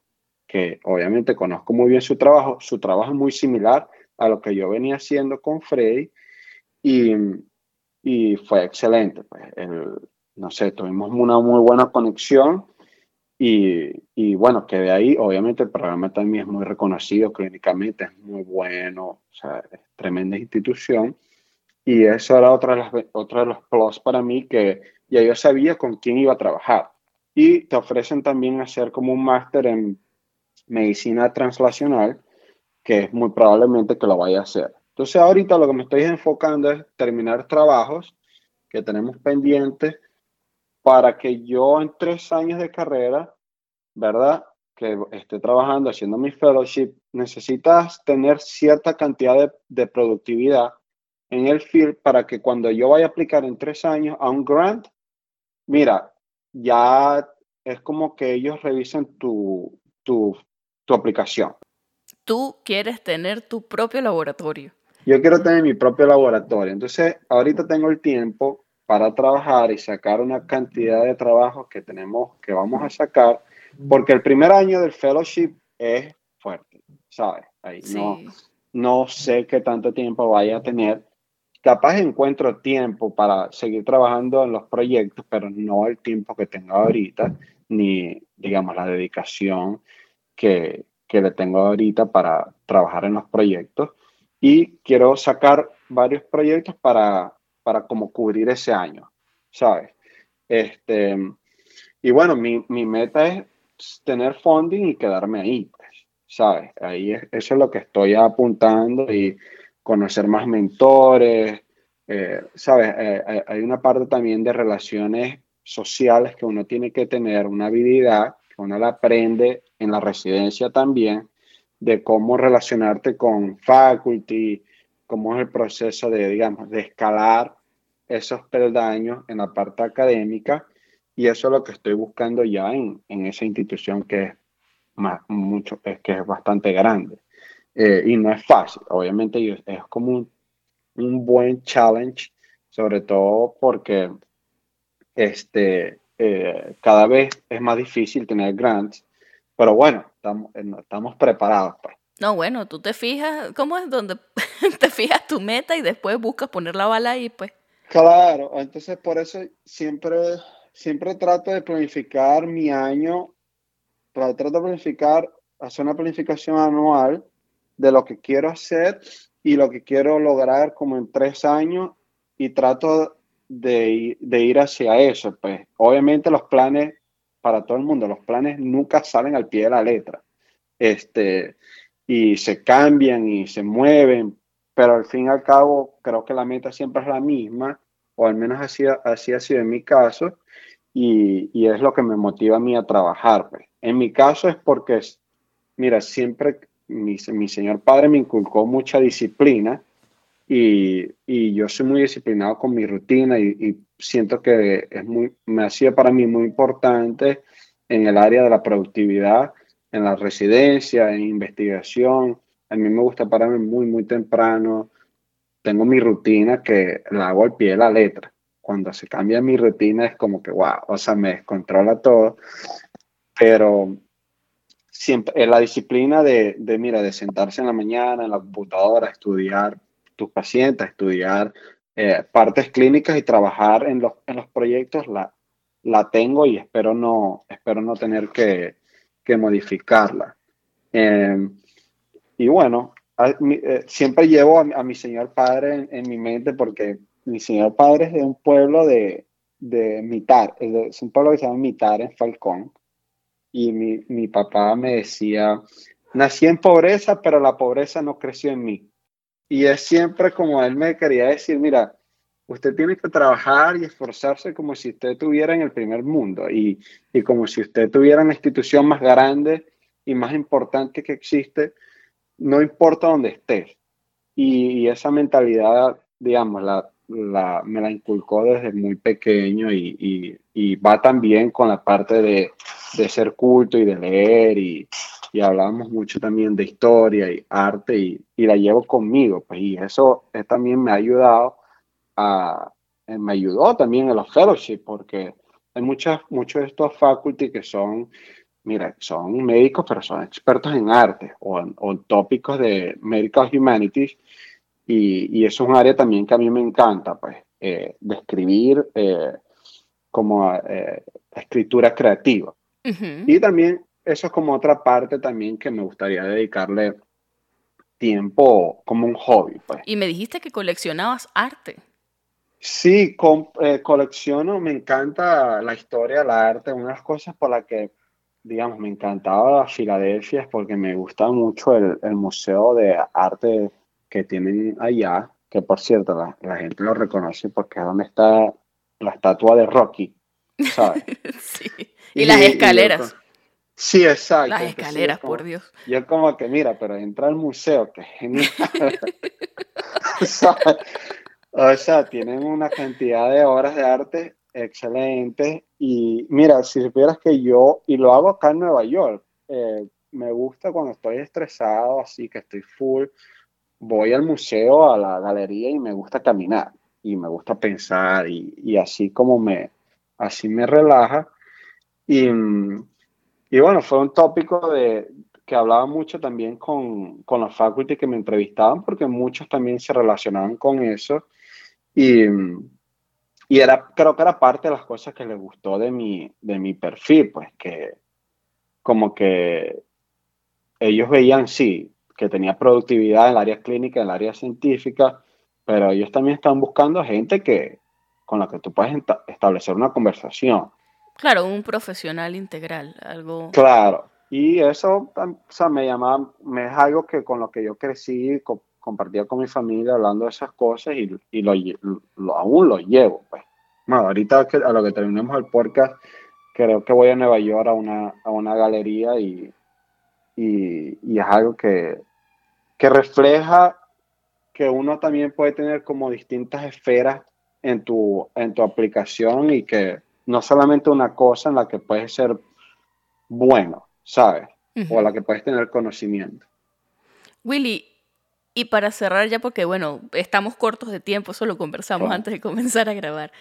que obviamente conozco muy bien su trabajo, su trabajo es muy similar a lo que yo venía haciendo con Freddy y, y fue excelente. Pues, no sé, tuvimos una muy buena conexión y, y, bueno, que de ahí obviamente el programa también es muy reconocido clínicamente, es muy bueno, o sea, es tremenda institución. Y eso era otra de, las, otra de los plus para mí que ya yo sabía con quién iba a trabajar. Y te ofrecen también hacer como un máster en medicina translacional, que es muy probablemente que lo vaya a hacer. Entonces ahorita lo que me estoy enfocando es terminar trabajos que tenemos pendientes para que yo en tres años de carrera, ¿verdad? Que esté trabajando, haciendo mi fellowship, necesitas tener cierta cantidad de, de productividad en el field para que cuando yo vaya a aplicar en tres años a un grant, mira, ya es como que ellos revisen tu, tu tu aplicación. Tú quieres tener tu propio laboratorio. Yo quiero tener mi propio laboratorio. Entonces, ahorita tengo el tiempo para trabajar y sacar una cantidad de trabajos que tenemos, que vamos a sacar, porque el primer año del fellowship es fuerte, ¿sabes? Ahí no, no sé qué tanto tiempo vaya a tener. Capaz encuentro tiempo para seguir trabajando en los proyectos, pero no el tiempo que tengo ahorita, ni, digamos, la dedicación que, que le tengo ahorita para trabajar en los proyectos. Y quiero sacar varios proyectos para, para como cubrir ese año, ¿sabes? Este, y bueno, mi, mi meta es tener funding y quedarme ahí, pues, ¿sabes? Ahí es, eso es lo que estoy apuntando y conocer más mentores, eh, ¿sabes? Eh, eh, hay una parte también de relaciones sociales que uno tiene que tener, una habilidad que uno la aprende en la residencia también, de cómo relacionarte con faculty, cómo es el proceso de, digamos, de escalar esos peldaños en la parte académica y eso es lo que estoy buscando ya en, en esa institución que es, más, mucho, es, que es bastante grande. Eh, y no es fácil, obviamente es como un, un, buen challenge, sobre todo porque este, eh, cada vez es más difícil tener grants, pero bueno, estamos, eh, estamos preparados. Pues. No, bueno, tú te fijas, ¿cómo es donde te fijas tu meta y después buscas poner la bala ahí, pues? Claro, entonces por eso siempre siempre trato de planificar mi año, trato de planificar, hacer una planificación anual de lo que quiero hacer y lo que quiero lograr como en tres años y trato de, de ir hacia eso. Pues obviamente los planes, para todo el mundo, los planes nunca salen al pie de la letra. Este, y se cambian y se mueven, pero al fin y al cabo creo que la meta siempre es la misma, o al menos así, así ha sido en mi caso, y, y, es lo que me motiva a mí a trabajar. Pues. En mi caso es porque, mira, siempre mi, mi señor padre me inculcó mucha disciplina y, y, yo soy muy disciplinado con mi rutina y, y, siento que es muy, me ha sido para mí muy importante en el área de la productividad, en la residencia, en investigación. A mí me gusta pararme muy, muy temprano. Tengo mi rutina que la hago al pie de la letra cuando se cambia mi rutina es como que, wow, o sea, me descontrola todo. Pero siempre es la disciplina de, de, mira, de sentarse en la mañana en la computadora, estudiar tus pacientes, estudiar eh, partes clínicas y trabajar en los, en los proyectos, la, la tengo y espero no, espero no tener que, que modificarla. Eh, y bueno, eh, siempre llevo a, a, mi señor padre en, en mi mente porque mi señor padre es de un pueblo de, de Mitar, es un pueblo que se llama Mitar en Falcón. Y mi, mi papá me decía, nací en pobreza, pero la pobreza no creció en mí. Y es siempre como él me quería decir, mira, usted tiene que trabajar y esforzarse como si usted estuviera en el primer mundo y, y como si usted tuviera la institución más grande y más importante que existe, no importa dónde estés. Y, esa mentalidad, digamos, la, la, me la inculcó desde muy pequeño y, y, va también con la parte de, de, ser culto y de leer y, y hablamos mucho también de historia y arte y, la llevo conmigo, pues y eso es, también me ha ayudado a, eh, me ayudó también en los fellowships porque hay muchas, muchos de estos faculty que son, mira, son médicos pero son expertos en arte o en, o en tópicos de medical humanities y, y, eso es un área también que a mí me encanta, pues, eh, de escribir eh, como eh, escritura creativa. Uh -huh. Y también eso es como otra parte también que me gustaría dedicarle tiempo como un hobby. Pues. Y me dijiste que coleccionabas arte. Sí, con, eh, colecciono, me encanta la historia, el arte, una de las cosas por las que, digamos, me encantaba Filadelfia es porque me gusta mucho el, el Museo de Arte que tienen allá, que por cierto la, la, gente lo reconoce porque es donde está la estatua de Rocky, ¿sabes? sí. Y, y las escaleras. Y sí, exacto. Las escaleras, sí, como, por Dios. Yo como que, mira, pero entra al museo, que genial. o sea, tienen una cantidad de obras de arte excelentes y mira, si supieras que yo, y lo hago acá en Nueva York, eh, me gusta cuando estoy estresado, así que estoy full, voy al museo, a la galería y me gusta caminar y me gusta pensar y, y así como me, así me relaja. Y, y, bueno, fue un tópico de, que hablaba mucho también con, con la faculty que me entrevistaban porque muchos también se relacionaban con eso. Y, y era, creo que era parte de las cosas que les gustó de mi, de mi perfil, pues que como que ellos veían, sí, que tenía productividad en el área clínica, en el área científica, pero ellos también están buscando gente que, con la que tú puedes establecer una conversación. Claro, un profesional integral, algo... Claro, y eso o sea, me llamaba, me es algo que con lo que yo crecí, compartía con mi familia hablando de esas cosas y, y lo, lo, aún lo llevo. Pues. Bueno, ahorita a lo que terminemos el podcast, creo que voy a Nueva York a una, a una galería y, y, y es algo que, que refleja que uno también puede tener como distintas esferas en tu, en tu aplicación y que no solamente una cosa en la que puedes ser bueno, ¿sabes? O la que puedes tener conocimiento. Willy, y para cerrar ya, porque bueno, estamos cortos de tiempo, eso lo conversamos antes de comenzar a grabar.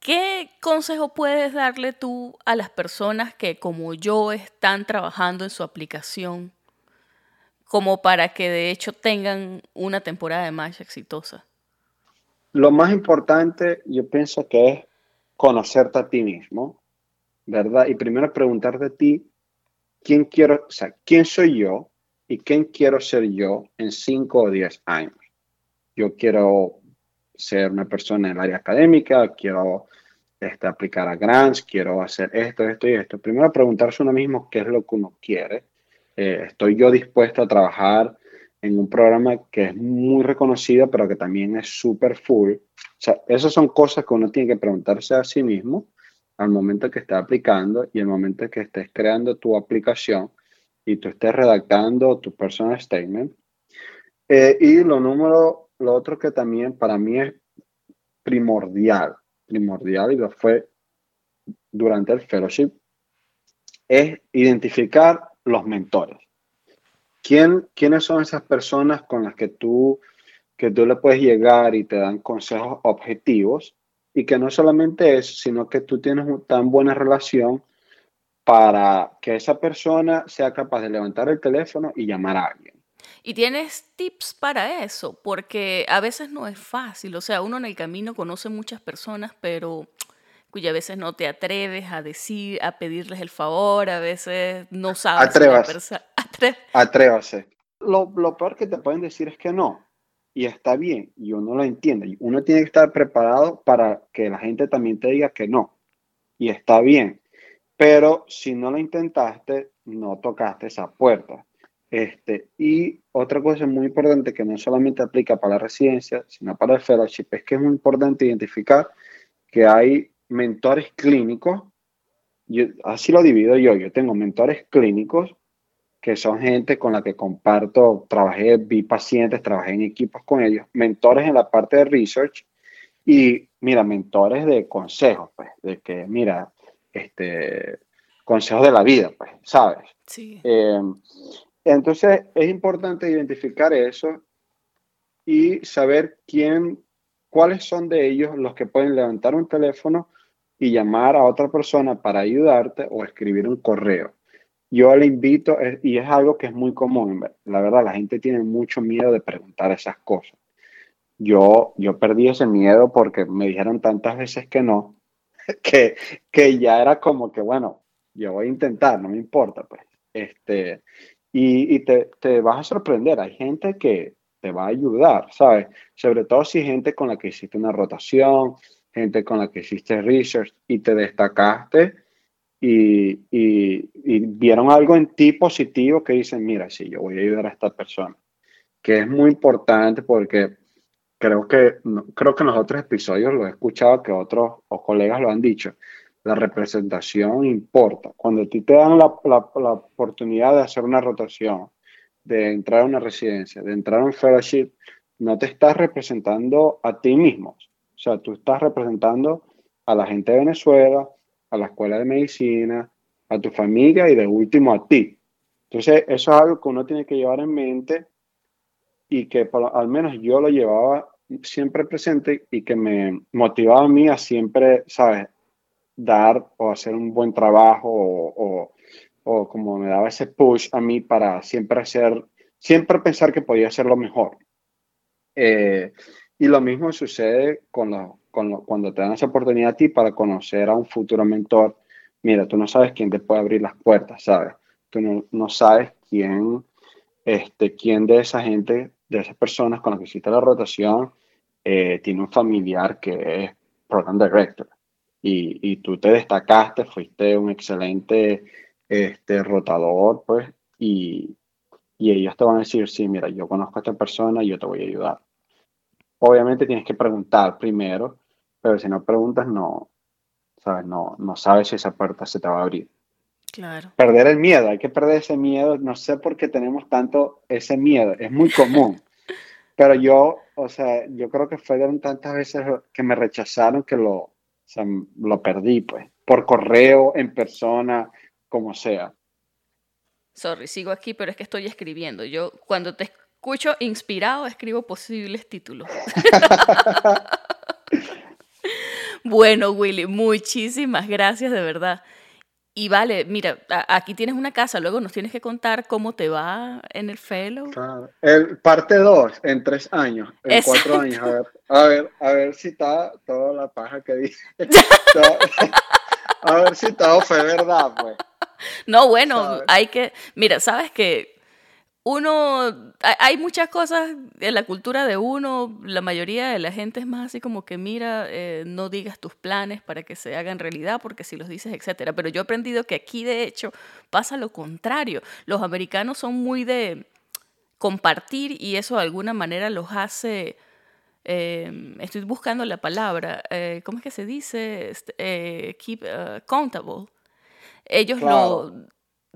¿Qué consejo puedes darle tú a las personas que como yo están trabajando en su aplicación como para que de hecho tengan una temporada de más exitosa? Lo más importante yo pienso que es conocerte a ti mismo, ¿verdad? Y primero preguntarte a ti, ¿quién quiero, o sea, quién soy yo y quién quiero ser yo en 5 o 10 años? Yo quiero ser una persona en el área académica, quiero este, aplicar a grants, quiero hacer esto, esto y esto. Primero preguntarse uno mismo qué es lo que uno quiere. Eh, ¿Estoy yo dispuesto a trabajar en un programa que es muy reconocido, pero que también es súper full? O sea, esas son cosas que uno tiene que preguntarse a sí mismo al momento que esté aplicando y el momento que estés creando tu aplicación y tú estés redactando tu personal statement. Eh, y lo número, lo otro que también para mí es primordial, primordial y lo fue durante el fellowship, es identificar los mentores. ¿Quién, ¿Quiénes son esas personas con las que tú, que tú le puedes llegar y te dan consejos objetivos? Y que no solamente eso, sino que tú tienes una tan buena relación para que esa persona sea capaz de levantar el teléfono y llamar a alguien. Y tienes tips para eso, porque a veces no es fácil. O sea, uno en el camino conoce muchas personas, pero cuya a veces no te atreves a decir, a pedirles el favor, a veces no sabes. Atrévase. Atrévase. Lo, lo peor que te pueden decir es que no. Y está bien, y uno lo entiende. Uno tiene que estar preparado para que la gente también te diga que no. Y está bien. Pero si no lo intentaste, no tocaste esa puerta. Este, y otra cosa muy importante que no solamente aplica para la residencia, sino para el fellowship, es que es muy importante identificar que hay mentores clínicos, yo, así lo divido yo, yo tengo mentores clínicos que son gente con la que comparto, trabajé, vi pacientes, trabajé en equipos con ellos, mentores en la parte de research y, mira, mentores de consejos, pues, de que, mira, este, consejos de la vida, pues, ¿sabes? Sí. Eh, entonces, es importante identificar eso y saber quién cuáles son de ellos los que pueden levantar un teléfono y llamar a otra persona para ayudarte o escribir un correo. Yo le invito, y es algo que es muy común, la verdad, la gente tiene mucho miedo de preguntar esas cosas. Yo, yo perdí ese miedo porque me dijeron tantas veces que no, que, que ya era como que, bueno, yo voy a intentar, no me importa, pues. Este, y, y te, te vas a sorprender. Hay gente que, te va a ayudar, ¿sabes? Sobre todo si gente con la que hiciste una rotación, gente con la que hiciste research y te destacaste y, vieron algo en ti positivo que dicen, mira, sí, yo voy a ayudar a esta persona. Que es muy importante porque creo que, creo que en los otros episodios lo he escuchado que otros o colegas lo han dicho. La representación importa. Cuando a ti te dan la, la, la oportunidad de hacer una rotación, de entrar a una residencia, de entrar a un fellowship, no te estás representando a ti mismo. O sea, tú estás representando a la gente de Venezuela, a la escuela de medicina, a tu familia y de último a ti. Entonces, eso es algo que uno tiene que llevar en mente y que al menos yo lo llevaba siempre presente y que me motivaba a mí a siempre, ¿sabes? Dar o hacer un buen trabajo o, o, como me daba ese push a mí para siempre hacer, siempre pensar que podía hacer lo mejor. Eh, y lo mismo sucede con, con cuando te dan esa oportunidad a ti para conocer a un futuro mentor. Mira, tú no sabes quién te puede abrir las puertas, ¿sabes? Tú no, no sabes quién, este, quién de esa gente de esas personas con las que hiciste la rotación eh, tiene un familiar que es program director y, y, tú te destacaste, fuiste un excelente este, rotador, pues, y, y ellos te van a decir, sí, mira, yo conozco a esta persona y yo te voy a ayudar. Obviamente tienes que preguntar primero, pero si no preguntas, no, ¿sabes? No, no sabes si esa puerta se te va a abrir. Claro. Perder el miedo, hay que perder ese miedo. No sé por qué tenemos tanto ese miedo, es muy común. Pero yo, o sea, yo creo que fueron tantas veces que me rechazaron que lo, o sea, lo perdí, pues, por correo, en persona, como sea. Sorry, sigo aquí, pero es que estoy escribiendo. Yo cuando te escucho inspirado, escribo posibles títulos. bueno, Willy, muchísimas gracias de verdad. Y vale, mira, aquí tienes una casa, luego nos tienes que contar cómo te va en el fellow. El parte 2 en tres años, en cuatro años. A ver, a ver, a ver si está toda la paja que dice. a ver si todo fue verdad, pues. No, bueno, hay que, mira, sabes que uno, hay muchas cosas en la cultura de uno, la mayoría de la gente es más así como que mira, eh, no digas tus planes para que se hagan realidad, porque si los dices, etcétera. Pero yo he aprendido que aquí de hecho pasa lo contrario. Los americanos son muy de compartir y eso de alguna manera los hace, eh, estoy buscando la palabra, eh, ¿cómo es que se dice? Este, keep accountable. Ellos lo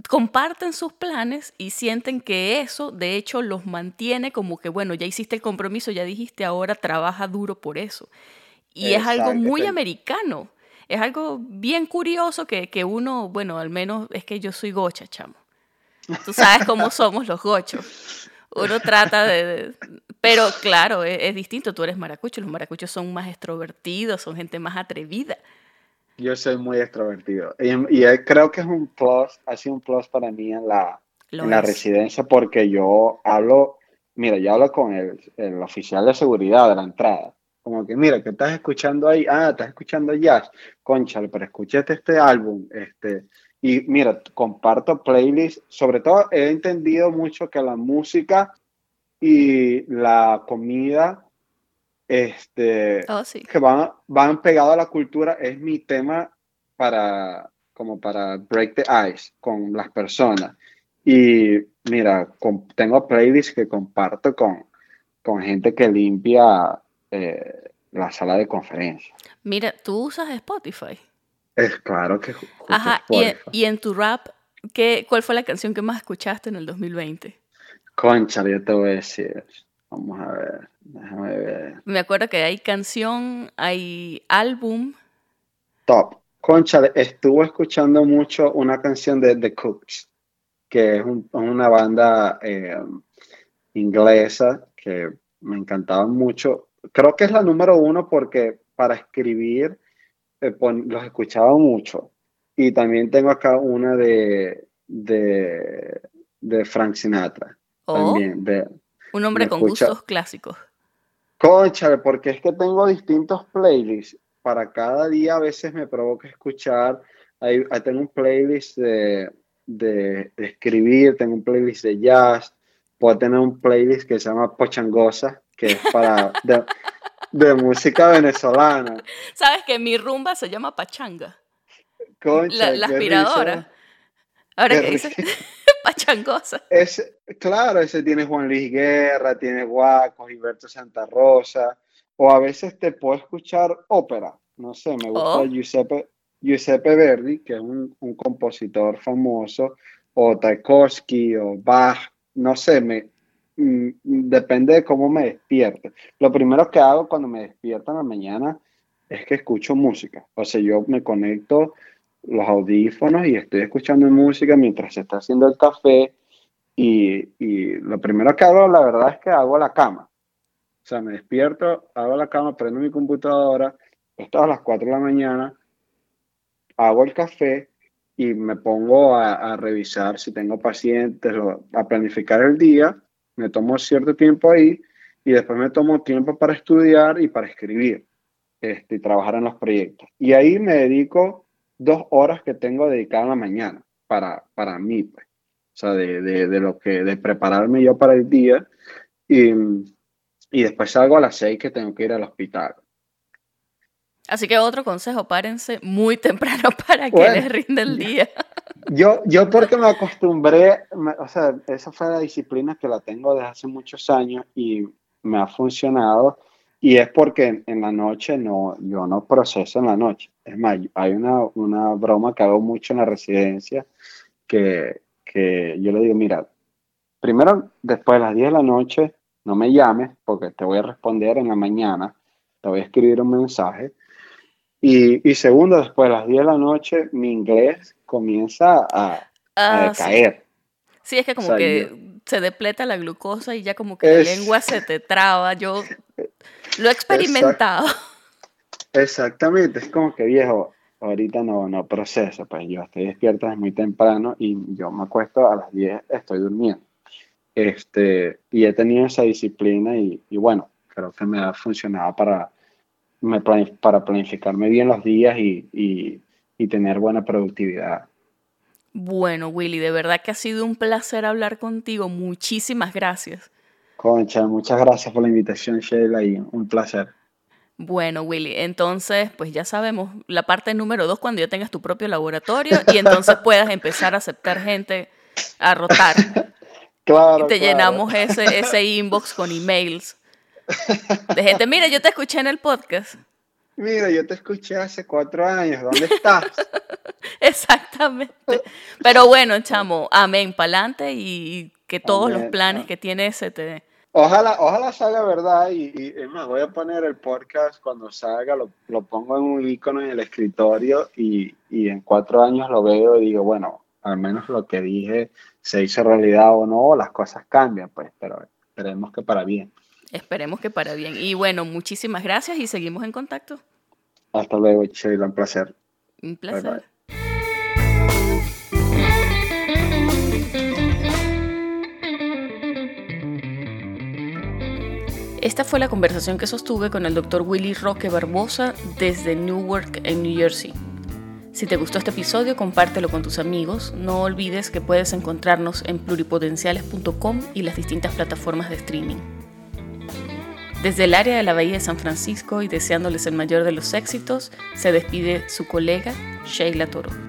comparten sus planes y sienten que eso de hecho los mantiene como que, bueno, ya hiciste el compromiso, ya dijiste, ahora trabaja duro por eso. Y es algo muy americano, es algo bien curioso que, que, uno, bueno, al menos es que yo soy gocha, chamo. Tú sabes cómo somos los gochos. Uno trata de... pero claro, es, es distinto, tú eres maracucho, los maracuchos son más extrovertidos, son gente más atrevida. Yo soy muy extrovertido y, creo que es un plus, ha sido un plus para mí en la, en la residencia porque yo hablo, mira, yo hablo con el, el, oficial de seguridad de la entrada. Como que, mira, ¿qué estás escuchando ahí? Ah, estás escuchando jazz. Conchale, pero escúchate este álbum. Este, y mira, comparto playlists. Sobre todo he entendido mucho que la música y la comida este, oh, que van, van pegados a la cultura, es mi tema para, como para break the ice con las personas. Y mira, tengo playlists que comparto con, con gente que limpia eh, la sala de conferencia. Mira, ¿tú usas Spotify? Es claro que Ajá, y, y, en tu rap, ¿qué, ¿cuál fue la canción que más escuchaste en el 2020? Concha, yo te voy a decir. Vamos a ver, déjame ver. Me acuerdo que hay canción, hay álbum. Top. Concha, estuvo escuchando mucho una canción de The Cooks, que es una banda eh, inglesa que me encantaba mucho. Creo que es la número uno porque para escribir eh, los escuchaba mucho. Y también tengo acá una de, de, de Frank Sinatra. Oh. También, de, un hombre con gustos clásicos. Concha, porque es que tengo distintos playlists. Para cada día a veces me provoca escuchar. Ahí, tengo un playlist de, de, escribir, tengo un playlist de jazz, puedo tener un playlist que se llama Pochangosa, que es para de, música venezolana. ¿Sabes que mi rumba se llama Pachanga? Concha, la, aspiradora. Ahora que dices pachangosa. claro, ese tiene Juan Luis Guerra, tiene Guaco, Gilberto Santa Rosa, o a veces te puedo escuchar ópera. No sé, me gusta oh. Giuseppe, Giuseppe Verdi, que es un, compositor famoso, o Tchaikovsky, o Bach, no sé, me, mm, depende de cómo me despierte. Lo primero que hago cuando me despierto en la mañana es que escucho música. O sea, yo me conecto los audífonos y estoy escuchando música mientras se está haciendo el café y, y, lo primero que hago, la verdad, es que hago la cama. O sea, me despierto, hago la cama, prendo mi computadora, esto a las 4 de la mañana, hago el café y me pongo a, a revisar si tengo pacientes, a planificar el día, me tomo cierto tiempo ahí y después me tomo tiempo para estudiar y para escribir este, y trabajar en los proyectos. Y ahí me dedico dos horas que tengo dedicadas en la mañana para, para mí, pues. O sea, de, de, de, lo que, de prepararme yo para el día. Y, y después salgo a las seis que tengo que ir al hospital. Así que otro consejo, párense muy temprano para que les rinde el día. Yo, yo porque me acostumbré, me, o sea, esa fue la disciplina que la tengo desde hace muchos años y me ha funcionado. Y es porque en la noche no, yo no proceso en la noche. Es más, hay una, una broma que hago mucho en la residencia que, que yo le digo, mira, primero, después de las 10 de la noche, no me llames porque te voy a responder en la mañana, te voy a escribir un mensaje. Y, y segundo, después de las 10 de la noche, mi inglés comienza a, ah, a decaer. Sí. sí. es que como o sea, que yo, se depleta la glucosa y ya como que es, la lengua se te traba. Yo lo he experimentado. Exactamente, es como que viejo, ahorita no, no proceso, pues yo estoy despierto desde muy temprano y yo me acuesto a las 10, estoy durmiendo. Este, y he tenido esa disciplina y, y bueno, creo que me ha funcionado para, me para planificarme bien los días y, y, y tener buena productividad. Bueno, Willy, de verdad que ha sido un placer hablar contigo. Muchísimas gracias. Concha, muchas gracias por la invitación, Sheila, y un placer. Bueno, Willy, entonces, pues ya sabemos, la parte número dos, cuando ya tengas tu propio laboratorio y entonces puedas empezar a aceptar gente a rotar. Claro. Y te claro. llenamos ese, ese inbox con emails de gente, mira, yo te escuché en el podcast. Mira, yo te escuché hace cuatro años, ¿dónde estás? Exactamente. Pero bueno, chamo, amén, pa'lante y que todos amén, los planes que tiene ese te, Ojalá, ojalá salga verdad y, y, es más, voy a poner el podcast cuando salga, lo, lo pongo en un icono en el escritorio y, y, en cuatro años lo veo y digo, bueno, al menos lo que dije se hizo realidad o no, las cosas cambian, pues, pero esperemos que para bien. Esperemos que para bien. Y bueno, muchísimas gracias y seguimos en contacto. Hasta luego, Sheila, un placer. Un placer. Bye, bye. Esta fue la conversación que sostuve con el Dr. Willy Roque Barbosa desde Newark, en New Jersey. Si te gustó este episodio, compártelo con tus amigos. No olvides que puedes encontrarnos en pluripotenciales.com y las distintas plataformas de streaming. Desde el área de la Bahía de San Francisco y deseándoles el mayor de los éxitos, se despide su colega Sheila Toro.